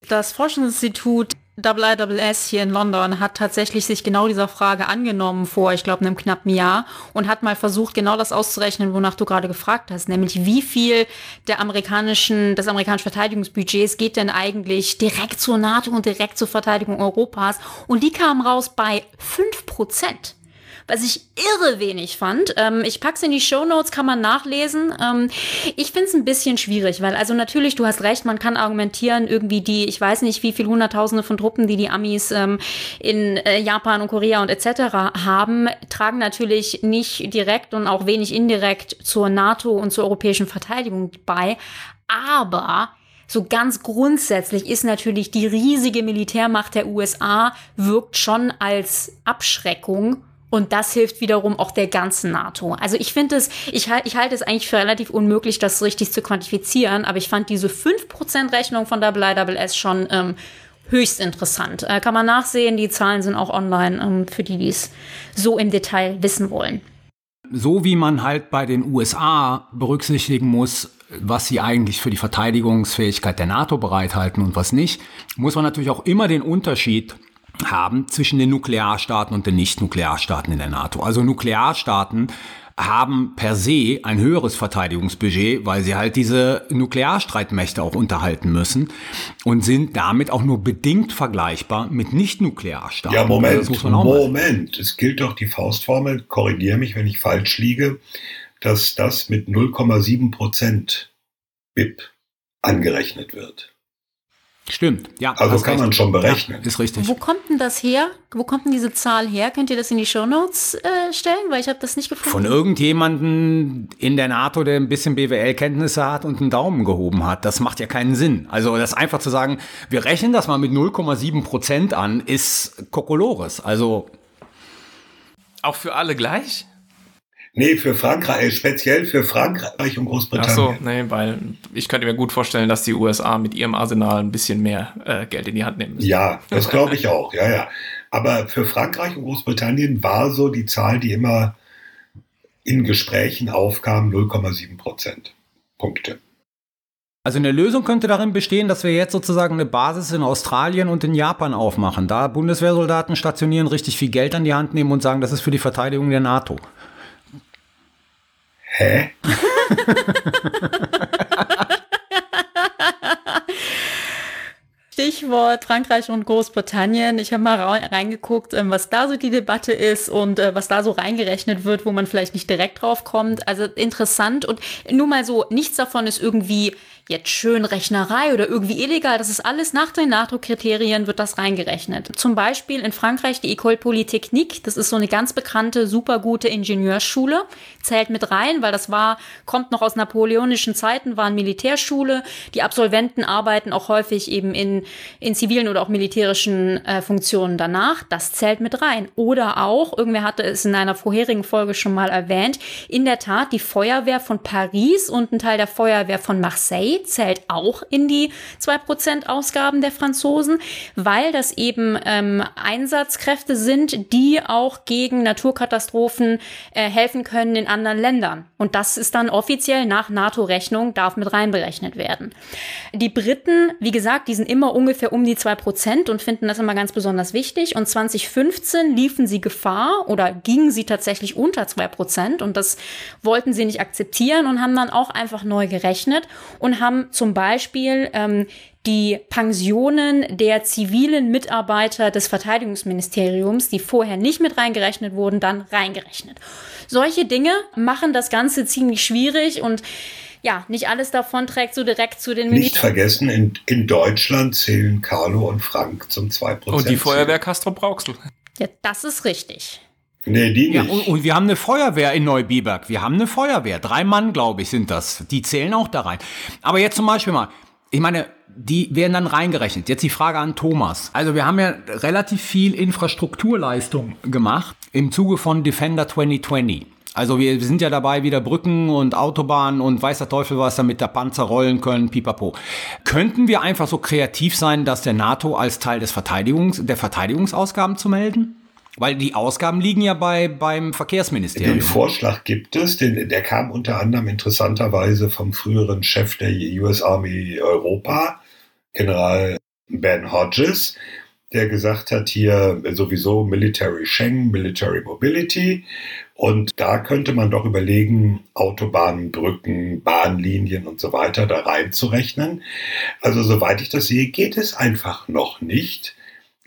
Speaker 8: Das Forschungsinstitut IIS hier in London hat tatsächlich sich genau dieser Frage angenommen vor, ich glaube, einem knappen Jahr und hat mal versucht, genau das auszurechnen, wonach du gerade gefragt hast, nämlich wie viel der amerikanischen, des amerikanischen Verteidigungsbudgets geht denn eigentlich direkt zur NATO und direkt zur Verteidigung Europas? Und die kamen raus bei fünf Prozent. Was ich irre wenig fand. Ähm, ich pack's in die Show Notes, kann man nachlesen. Ähm, ich find's ein bisschen schwierig, weil also natürlich, du hast recht, man kann argumentieren, irgendwie die, ich weiß nicht, wie viel Hunderttausende von Truppen, die die Amis ähm, in äh, Japan und Korea und etc. haben, tragen natürlich nicht direkt und auch wenig indirekt zur NATO und zur europäischen Verteidigung bei. Aber so ganz grundsätzlich ist natürlich die riesige Militärmacht der USA wirkt schon als Abschreckung und das hilft wiederum auch der ganzen NATO. Also ich finde es, ich, halt, ich halte es eigentlich für relativ unmöglich, das richtig zu quantifizieren, aber ich fand diese 5% Rechnung von IISS schon ähm, höchst interessant. Äh, kann man nachsehen, die Zahlen sind auch online ähm, für die, die es so im Detail wissen wollen.
Speaker 1: So wie man halt bei den USA berücksichtigen muss, was sie eigentlich für die Verteidigungsfähigkeit der NATO bereithalten und was nicht, muss man natürlich auch immer den Unterschied haben zwischen den Nuklearstaaten und den Nicht-Nuklearstaaten in der NATO. Also Nuklearstaaten haben per se ein höheres Verteidigungsbudget, weil sie halt diese Nuklearstreitmächte auch unterhalten müssen und sind damit auch nur bedingt vergleichbar mit Nicht-Nuklearstaaten.
Speaker 7: Ja, Moment, Moment. Es gilt doch die Faustformel, korrigiere mich, wenn ich falsch liege, dass das mit 0,7 Prozent BIP angerechnet wird.
Speaker 1: Stimmt, ja.
Speaker 7: Also kann recht. man schon berechnen.
Speaker 1: Ja, ist richtig.
Speaker 8: Wo kommt denn das her? Wo kommt denn diese Zahl her? Könnt ihr das in die Shownotes äh, stellen? Weil ich habe das nicht gefunden.
Speaker 1: Von irgendjemandem in der NATO, der ein bisschen BWL-Kenntnisse hat und einen Daumen gehoben hat. Das macht ja keinen Sinn. Also das einfach zu sagen, wir rechnen das mal mit 0,7 Prozent an, ist Kokolores. Also
Speaker 2: auch für alle gleich?
Speaker 7: Nee, für Frankreich, äh, speziell für Frankreich und Großbritannien. Ach so,
Speaker 2: nee, weil ich könnte mir gut vorstellen, dass die USA mit ihrem Arsenal ein bisschen mehr äh, Geld in die Hand nehmen müssen.
Speaker 7: Ja, das glaube ich auch, ja, ja. Aber für Frankreich und Großbritannien war so die Zahl, die immer in Gesprächen aufkam, 0,7 Prozent. Punkte.
Speaker 1: Also eine Lösung könnte darin bestehen, dass wir jetzt sozusagen eine Basis in Australien und in Japan aufmachen. Da Bundeswehrsoldaten stationieren, richtig viel Geld an die Hand nehmen und sagen, das ist für die Verteidigung der NATO.
Speaker 7: Hä?
Speaker 8: Stichwort Frankreich und Großbritannien. Ich habe mal reingeguckt, ähm, was da so die Debatte ist und äh, was da so reingerechnet wird, wo man vielleicht nicht direkt drauf kommt. Also interessant und nur mal so, nichts davon ist irgendwie jetzt schön Rechnerei oder irgendwie illegal. Das ist alles nach den NATO-Kriterien wird das reingerechnet. Zum Beispiel in Frankreich die École Polytechnique. Das ist so eine ganz bekannte, super gute Ingenieursschule. Zählt mit rein, weil das war, kommt noch aus napoleonischen Zeiten, war eine Militärschule. Die Absolventen arbeiten auch häufig eben in, in zivilen oder auch militärischen äh, Funktionen danach. Das zählt mit rein. Oder auch, irgendwer hatte es in einer vorherigen Folge schon mal erwähnt, in der Tat die Feuerwehr von Paris und ein Teil der Feuerwehr von Marseille zählt auch in die 2% Ausgaben der Franzosen, weil das eben ähm, Einsatzkräfte sind, die auch gegen Naturkatastrophen äh, helfen können in anderen Ländern. Und das ist dann offiziell nach NATO-Rechnung, darf mit reinberechnet werden. Die Briten, wie gesagt, die sind immer ungefähr um die 2% und finden das immer ganz besonders wichtig. Und 2015 liefen sie Gefahr oder gingen sie tatsächlich unter 2% und das wollten sie nicht akzeptieren und haben dann auch einfach neu gerechnet und haben haben zum Beispiel ähm, die Pensionen der zivilen Mitarbeiter des Verteidigungsministeriums, die vorher nicht mit reingerechnet wurden, dann reingerechnet. Solche Dinge machen das Ganze ziemlich schwierig und ja, nicht alles davon trägt so direkt zu den
Speaker 7: Nicht vergessen, in, in Deutschland zählen Carlo und Frank zum 2%.
Speaker 2: Und die Feuerwehr Castro Brauxel.
Speaker 8: Ja, das ist richtig.
Speaker 7: Nee, die nicht. Ja,
Speaker 1: und, und, wir haben eine Feuerwehr in Neubiberg. Wir haben eine Feuerwehr. Drei Mann, glaube ich, sind das. Die zählen auch da rein. Aber jetzt zum Beispiel mal, ich meine, die werden dann reingerechnet. Jetzt die Frage an Thomas. Also wir haben ja relativ viel Infrastrukturleistung gemacht im Zuge von Defender 2020. Also wir sind ja dabei, wieder Brücken und Autobahnen und weiß der Teufel was, damit der Panzer rollen können, pipapo. Könnten wir einfach so kreativ sein, das der NATO als Teil des Verteidigungs, der Verteidigungsausgaben zu melden? Weil die Ausgaben liegen ja bei, beim Verkehrsministerium.
Speaker 7: Den Vorschlag gibt es, den, der kam unter anderem interessanterweise vom früheren Chef der US Army Europa, General Ben Hodges, der gesagt hat, hier sowieso Military Schengen, Military Mobility. Und da könnte man doch überlegen, Autobahnen, Brücken, Bahnlinien und so weiter da reinzurechnen. Also soweit ich das sehe, geht es einfach noch nicht.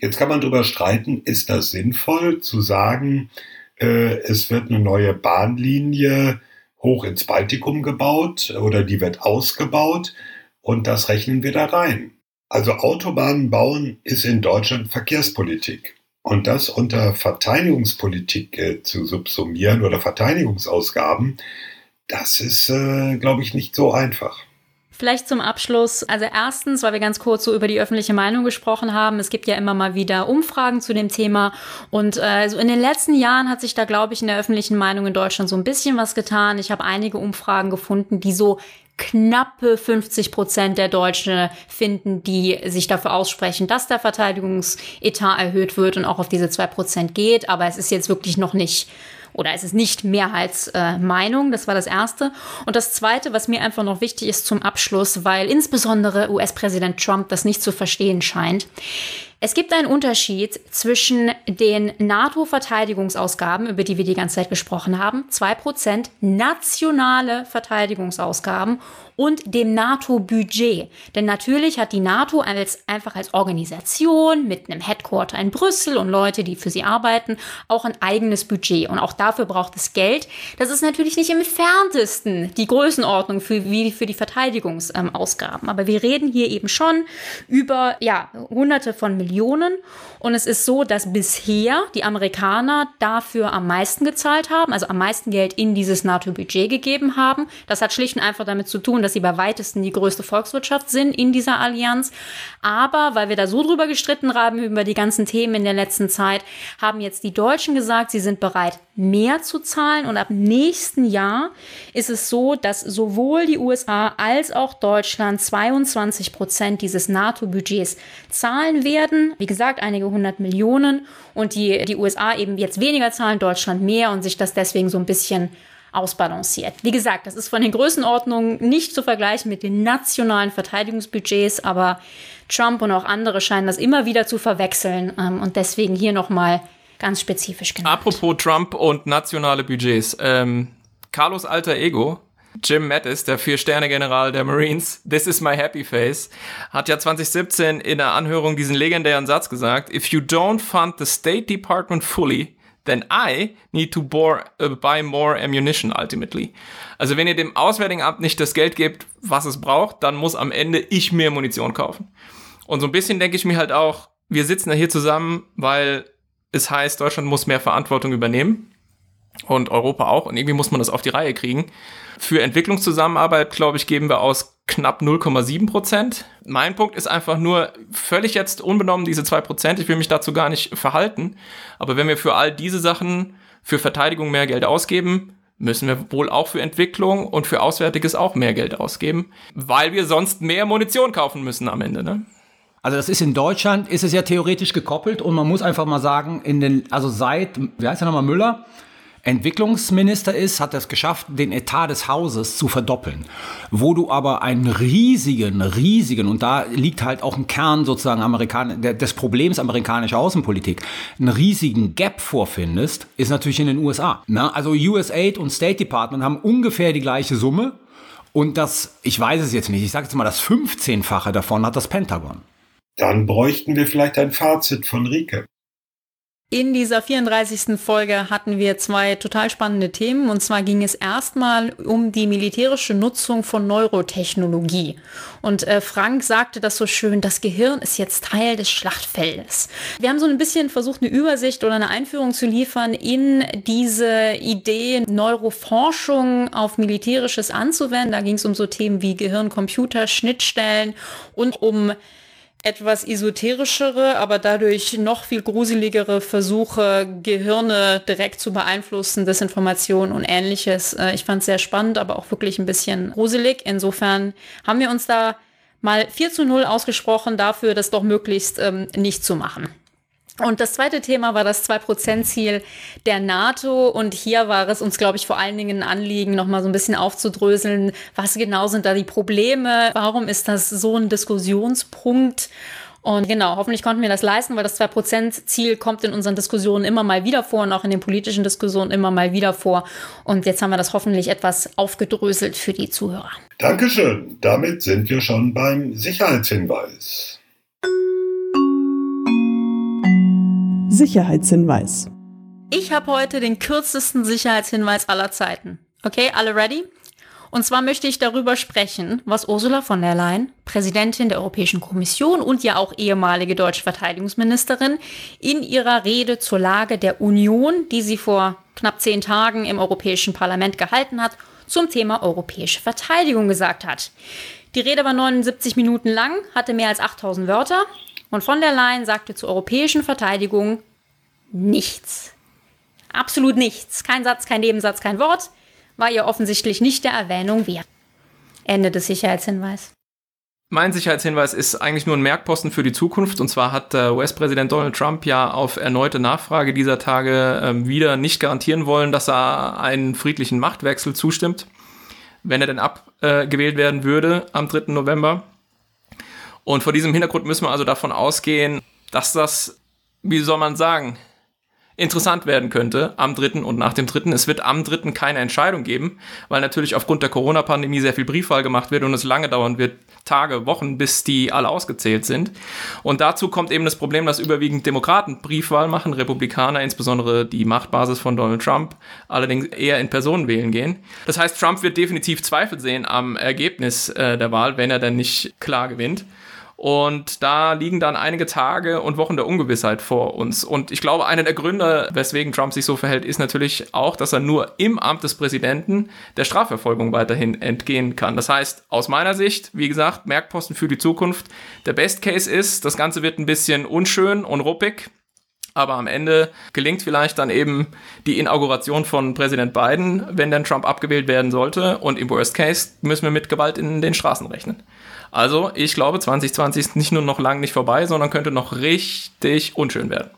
Speaker 7: Jetzt kann man darüber streiten, ist das sinnvoll zu sagen, äh, es wird eine neue Bahnlinie hoch ins Baltikum gebaut oder die wird ausgebaut und das rechnen wir da rein. Also Autobahnen bauen ist in Deutschland Verkehrspolitik. Und das unter Verteidigungspolitik äh, zu subsumieren oder Verteidigungsausgaben, das ist, äh, glaube ich, nicht so einfach.
Speaker 8: Vielleicht zum Abschluss. Also erstens, weil wir ganz kurz so über die öffentliche Meinung gesprochen haben. Es gibt ja immer mal wieder Umfragen zu dem Thema. Und äh, so in den letzten Jahren hat sich da, glaube ich, in der öffentlichen Meinung in Deutschland so ein bisschen was getan. Ich habe einige Umfragen gefunden, die so knappe 50 Prozent der Deutschen finden, die sich dafür aussprechen, dass der Verteidigungsetat erhöht wird und auch auf diese zwei Prozent geht. Aber es ist jetzt wirklich noch nicht oder es ist nicht Mehrheitsmeinung. Äh, das war das Erste. Und das Zweite, was mir einfach noch wichtig ist zum Abschluss, weil insbesondere US-Präsident Trump das nicht zu verstehen scheint. Es gibt einen Unterschied zwischen den NATO-Verteidigungsausgaben, über die wir die ganze Zeit gesprochen haben, zwei Prozent nationale Verteidigungsausgaben und dem NATO-Budget. Denn natürlich hat die NATO als, einfach als Organisation mit einem Headquarter in Brüssel und Leute, die für sie arbeiten, auch ein eigenes Budget. Und auch dafür braucht es Geld. Das ist natürlich nicht im entferntesten die Größenordnung für, wie für die Verteidigungsausgaben. Aber wir reden hier eben schon über, ja, hunderte von Millionen. Millionen und es ist so, dass bisher die Amerikaner dafür am meisten gezahlt haben, also am meisten Geld in dieses NATO-Budget gegeben haben. Das hat schlicht und einfach damit zu tun, dass sie bei weitesten die größte Volkswirtschaft sind in dieser Allianz. Aber weil wir da so drüber gestritten haben über die ganzen Themen in der letzten Zeit, haben jetzt die Deutschen gesagt, sie sind bereit, mehr zu zahlen. Und ab nächsten Jahr ist es so, dass sowohl die USA als auch Deutschland 22 Prozent dieses NATO-Budgets zahlen werden. Wie gesagt, einige hundert Millionen. Und die, die USA eben jetzt weniger zahlen, Deutschland mehr und sich das deswegen so ein bisschen ausbalanciert. Wie gesagt, das ist von den Größenordnungen nicht zu vergleichen mit den nationalen Verteidigungsbudgets, aber Trump und auch andere scheinen das immer wieder zu verwechseln ähm, und deswegen hier nochmal ganz spezifisch genannt.
Speaker 2: Apropos Trump und nationale Budgets. Ähm, Carlos alter Ego, Jim Mattis, der Vier-Sterne-General der Marines, This is my happy face, hat ja 2017 in der Anhörung diesen legendären Satz gesagt, If you don't fund the State Department fully, then I need to bore, uh, buy more ammunition ultimately. Also wenn ihr dem Auswärtigen Amt nicht das Geld gebt, was es braucht, dann muss am Ende ich mehr Munition kaufen. Und so ein bisschen denke ich mir halt auch, wir sitzen da hier zusammen, weil es heißt, Deutschland muss mehr Verantwortung übernehmen und Europa auch und irgendwie muss man das auf die Reihe kriegen. Für Entwicklungszusammenarbeit, glaube ich, geben wir aus knapp 0,7 Prozent. Mein Punkt ist einfach nur völlig jetzt unbenommen diese 2 Prozent. Ich will mich dazu gar nicht verhalten. Aber wenn wir für all diese Sachen für Verteidigung mehr Geld ausgeben, müssen wir wohl auch für Entwicklung und für Auswärtiges auch mehr Geld ausgeben, weil wir sonst mehr Munition kaufen müssen am Ende. Ne?
Speaker 1: Also das ist in Deutschland, ist es ja theoretisch gekoppelt und man muss einfach mal sagen, in den, also seit, wie heißt der nochmal, Müller, Entwicklungsminister ist, hat es geschafft, den Etat des Hauses zu verdoppeln. Wo du aber einen riesigen, riesigen, und da liegt halt auch ein Kern sozusagen Amerikan des Problems amerikanischer Außenpolitik, einen riesigen Gap vorfindest, ist natürlich in den USA. Na, also USAID und State Department haben ungefähr die gleiche Summe. Und das, ich weiß es jetzt nicht, ich sage jetzt mal, das 15-fache davon hat das Pentagon.
Speaker 7: Dann bräuchten wir vielleicht ein Fazit von Rike.
Speaker 8: In dieser 34. Folge hatten wir zwei total spannende Themen. Und zwar ging es erstmal um die militärische Nutzung von Neurotechnologie. Und äh, Frank sagte das so schön, das Gehirn ist jetzt Teil des Schlachtfeldes. Wir haben so ein bisschen versucht, eine Übersicht oder eine Einführung zu liefern in diese Idee, Neuroforschung auf militärisches anzuwenden. Da ging es um so Themen wie Gehirn, Computer, Schnittstellen und um etwas esoterischere, aber dadurch noch viel gruseligere Versuche, Gehirne direkt zu beeinflussen, Desinformation und ähnliches. Äh, ich fand es sehr spannend, aber auch wirklich ein bisschen gruselig. Insofern haben wir uns da mal 4 zu 0 ausgesprochen dafür, das doch möglichst ähm, nicht zu machen. Und das zweite Thema war das 2%-Ziel der NATO. Und hier war es uns, glaube ich, vor allen Dingen ein Anliegen, nochmal so ein bisschen aufzudröseln, was genau sind da die Probleme, warum ist das so ein Diskussionspunkt. Und genau, hoffentlich konnten wir das leisten, weil das 2%-Ziel kommt in unseren Diskussionen immer mal wieder vor und auch in den politischen Diskussionen immer mal wieder vor. Und jetzt haben wir das hoffentlich etwas aufgedröselt für die Zuhörer.
Speaker 7: Dankeschön. Damit sind wir schon beim Sicherheitshinweis.
Speaker 9: Sicherheitshinweis.
Speaker 8: Ich habe heute den kürzesten Sicherheitshinweis aller Zeiten. Okay, alle ready? Und zwar möchte ich darüber sprechen, was Ursula von der Leyen, Präsidentin der Europäischen Kommission und ja auch ehemalige deutsche Verteidigungsministerin, in ihrer Rede zur Lage der Union, die sie vor knapp zehn Tagen im Europäischen Parlament gehalten hat, zum Thema europäische Verteidigung gesagt hat. Die Rede war 79 Minuten lang, hatte mehr als 8000 Wörter und von der Leyen sagte zur europäischen Verteidigung nichts. Absolut nichts. Kein Satz, kein Nebensatz, kein Wort. War ihr offensichtlich nicht der Erwähnung wert. Ende des Sicherheitshinweis.
Speaker 2: Mein Sicherheitshinweis ist eigentlich nur ein Merkposten für die Zukunft. Und zwar hat äh, US-Präsident Donald Trump ja auf erneute Nachfrage dieser Tage äh, wieder nicht garantieren wollen, dass er einen friedlichen Machtwechsel zustimmt, wenn er denn abgewählt äh, werden würde am 3. November. Und vor diesem Hintergrund müssen wir also davon ausgehen, dass das, wie soll man sagen, interessant werden könnte am dritten und nach dem dritten. Es wird am dritten keine Entscheidung geben, weil natürlich aufgrund der Corona-Pandemie sehr viel Briefwahl gemacht wird und es lange dauern wird, Tage, Wochen, bis die alle ausgezählt sind. Und dazu kommt eben das Problem, dass überwiegend Demokraten Briefwahl machen, Republikaner, insbesondere die Machtbasis von Donald Trump, allerdings eher in Personen wählen gehen. Das heißt, Trump wird definitiv Zweifel sehen am Ergebnis äh, der Wahl, wenn er dann nicht klar gewinnt. Und da liegen dann einige Tage und Wochen der Ungewissheit vor uns. Und ich glaube, einer der Gründe, weswegen Trump sich so verhält, ist natürlich auch, dass er nur im Amt des Präsidenten der Strafverfolgung weiterhin entgehen kann. Das heißt, aus meiner Sicht, wie gesagt, Merkposten für die Zukunft. Der Best Case ist, das Ganze wird ein bisschen unschön und ruppig. Aber am Ende gelingt vielleicht dann eben die Inauguration von Präsident Biden, wenn dann Trump abgewählt werden sollte. Und im Worst Case müssen wir mit Gewalt in den Straßen rechnen. Also ich glaube, 2020 ist nicht nur noch lang nicht vorbei, sondern könnte noch richtig unschön werden.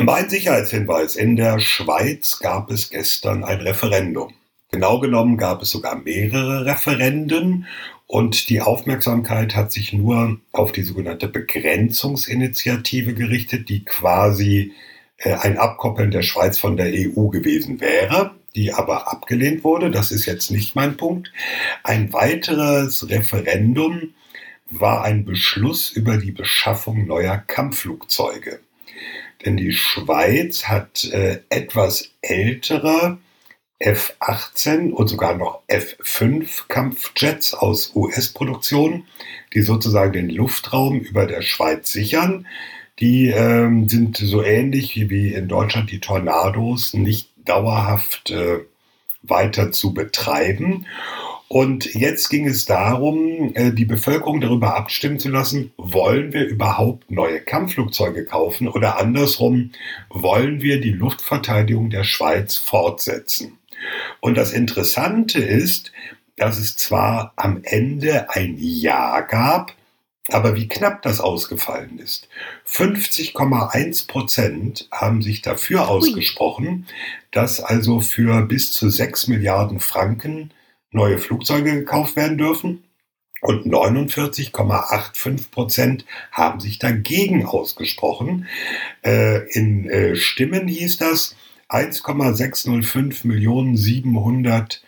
Speaker 7: Mein Sicherheitshinweis. In der Schweiz gab es gestern ein Referendum. Genau genommen gab es sogar mehrere Referenden und die Aufmerksamkeit hat sich nur auf die sogenannte Begrenzungsinitiative gerichtet, die quasi äh, ein Abkoppeln der Schweiz von der EU gewesen wäre die aber abgelehnt wurde. Das ist jetzt nicht mein Punkt. Ein weiteres Referendum war ein Beschluss über die Beschaffung neuer Kampfflugzeuge. Denn die Schweiz hat äh, etwas ältere F-18 und sogar noch F-5 Kampfjets aus US-Produktion, die sozusagen den Luftraum über der Schweiz sichern. Die ähm, sind so ähnlich wie in Deutschland die Tornados, nicht dauerhaft äh, weiter zu betreiben. Und jetzt ging es darum, äh, die Bevölkerung darüber abstimmen zu lassen, wollen wir überhaupt neue Kampfflugzeuge kaufen oder andersrum, wollen wir die Luftverteidigung der Schweiz fortsetzen. Und das Interessante ist, dass es zwar am Ende ein Ja gab, aber wie knapp das ausgefallen ist. 50,1 Prozent haben sich dafür ausgesprochen, dass also für bis zu 6 Milliarden Franken neue Flugzeuge gekauft werden dürfen. Und 49,85 Prozent haben sich dagegen ausgesprochen. Äh, in äh, Stimmen hieß das 1,605 Millionen 700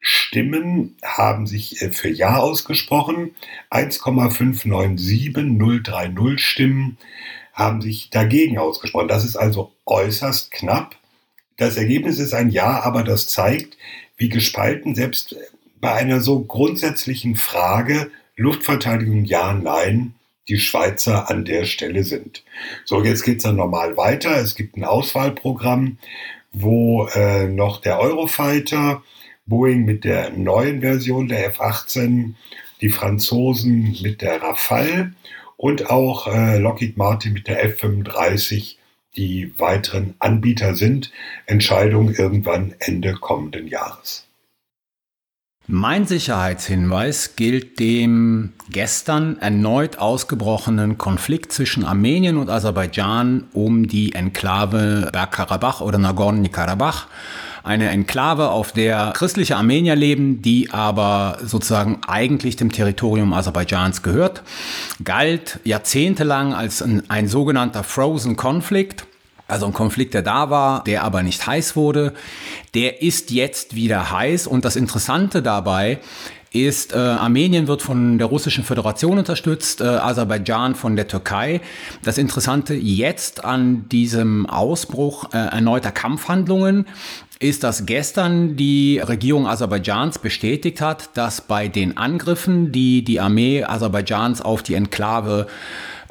Speaker 7: Stimmen haben sich äh, für Ja ausgesprochen. 1,597030 Stimmen haben sich dagegen ausgesprochen. Das ist also äußerst knapp. Das Ergebnis ist ein Ja, aber das zeigt, wie gespalten selbst bei einer so grundsätzlichen Frage Luftverteidigung Ja, Nein die Schweizer an der Stelle sind. So, jetzt geht es dann normal weiter. Es gibt ein Auswahlprogramm, wo äh, noch der Eurofighter Boeing mit der neuen Version der F-18, die Franzosen mit der Rafale und auch äh, Lockheed Martin mit der F-35 die weiteren Anbieter sind. Entscheidung irgendwann Ende kommenden Jahres.
Speaker 1: Mein Sicherheitshinweis gilt dem gestern erneut ausgebrochenen Konflikt zwischen Armenien und Aserbaidschan um die Enklave Bergkarabach oder Nagorno-Karabach eine Enklave, auf der christliche Armenier leben, die aber sozusagen eigentlich dem Territorium Aserbaidschans gehört, galt jahrzehntelang als ein, ein sogenannter Frozen Conflict. Also ein Konflikt, der da war, der aber nicht heiß wurde, der ist jetzt wieder heiß. Und das Interessante dabei ist, äh, Armenien wird von der Russischen Föderation unterstützt, äh, Aserbaidschan von der Türkei. Das Interessante jetzt an diesem Ausbruch äh, erneuter Kampfhandlungen ist, dass gestern die Regierung Aserbaidschans bestätigt hat, dass bei den Angriffen, die die Armee Aserbaidschans auf die Enklave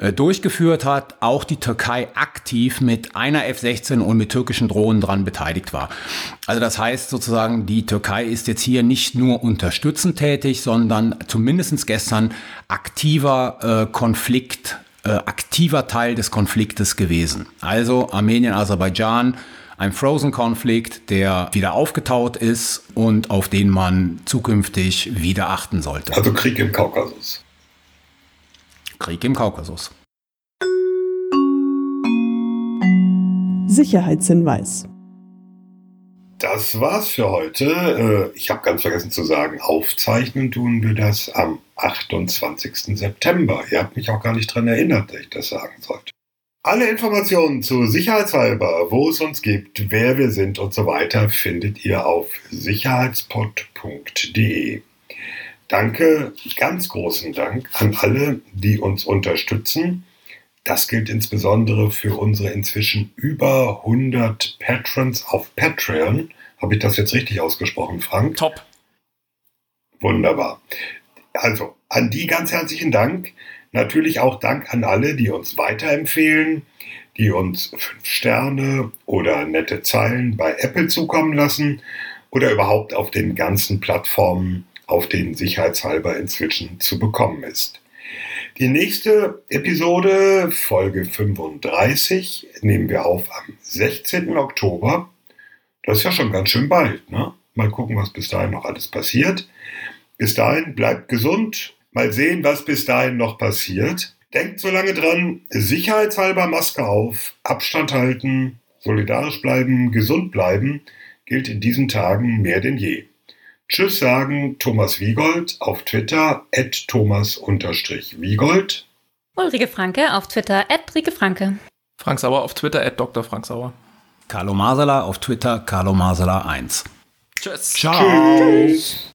Speaker 1: äh, durchgeführt hat, auch die Türkei aktiv mit einer F-16 und mit türkischen Drohnen dran beteiligt war. Also das heißt sozusagen, die Türkei ist jetzt hier nicht nur unterstützend tätig, sondern zumindest gestern aktiver äh, Konflikt, äh, aktiver Teil des Konfliktes gewesen. Also Armenien, Aserbaidschan, ein Frozen-Konflikt, der wieder aufgetaut ist und auf den man zukünftig wieder achten sollte.
Speaker 7: Also Krieg im Kaukasus.
Speaker 1: Krieg im Kaukasus.
Speaker 9: Sicherheitshinweis.
Speaker 7: Das war's für heute. Äh, ich habe ganz vergessen zu sagen, aufzeichnen tun wir das am 28. September. Ihr habt mich auch gar nicht dran erinnert, dass ich das sagen sollte. Alle Informationen zu Sicherheitshalber, wo es uns gibt, wer wir sind und so weiter, findet ihr auf sicherheitspod.de. Danke, ganz großen Dank an alle, die uns unterstützen. Das gilt insbesondere für unsere inzwischen über 100 Patrons auf Patreon. Habe ich das jetzt richtig ausgesprochen, Frank?
Speaker 2: Top.
Speaker 7: Wunderbar. Also, an die ganz herzlichen Dank. Natürlich auch Dank an alle, die uns weiterempfehlen, die uns fünf Sterne oder nette Zeilen bei Apple zukommen lassen oder überhaupt auf den ganzen Plattformen auf denen sicherheitshalber inzwischen zu bekommen ist. Die nächste Episode, Folge 35, nehmen wir auf am 16. Oktober. Das ist ja schon ganz schön bald. Ne? Mal gucken, was bis dahin noch alles passiert. Bis dahin bleibt gesund. Mal sehen, was bis dahin noch passiert. Denkt so lange dran, sicherheitshalber Maske auf, Abstand halten, solidarisch bleiben, gesund bleiben, gilt in diesen Tagen mehr denn je. Tschüss sagen Thomas Wiegold auf Twitter at Thomas-Wiegold.
Speaker 8: Ulrike Franke auf Twitter at Rike Franke.
Speaker 2: Frank Sauer auf Twitter at Dr. Frank Sauer.
Speaker 1: Carlo Masala auf Twitter Carlo Masala 1.
Speaker 2: Tschüss.
Speaker 1: Ciao. Tschüss.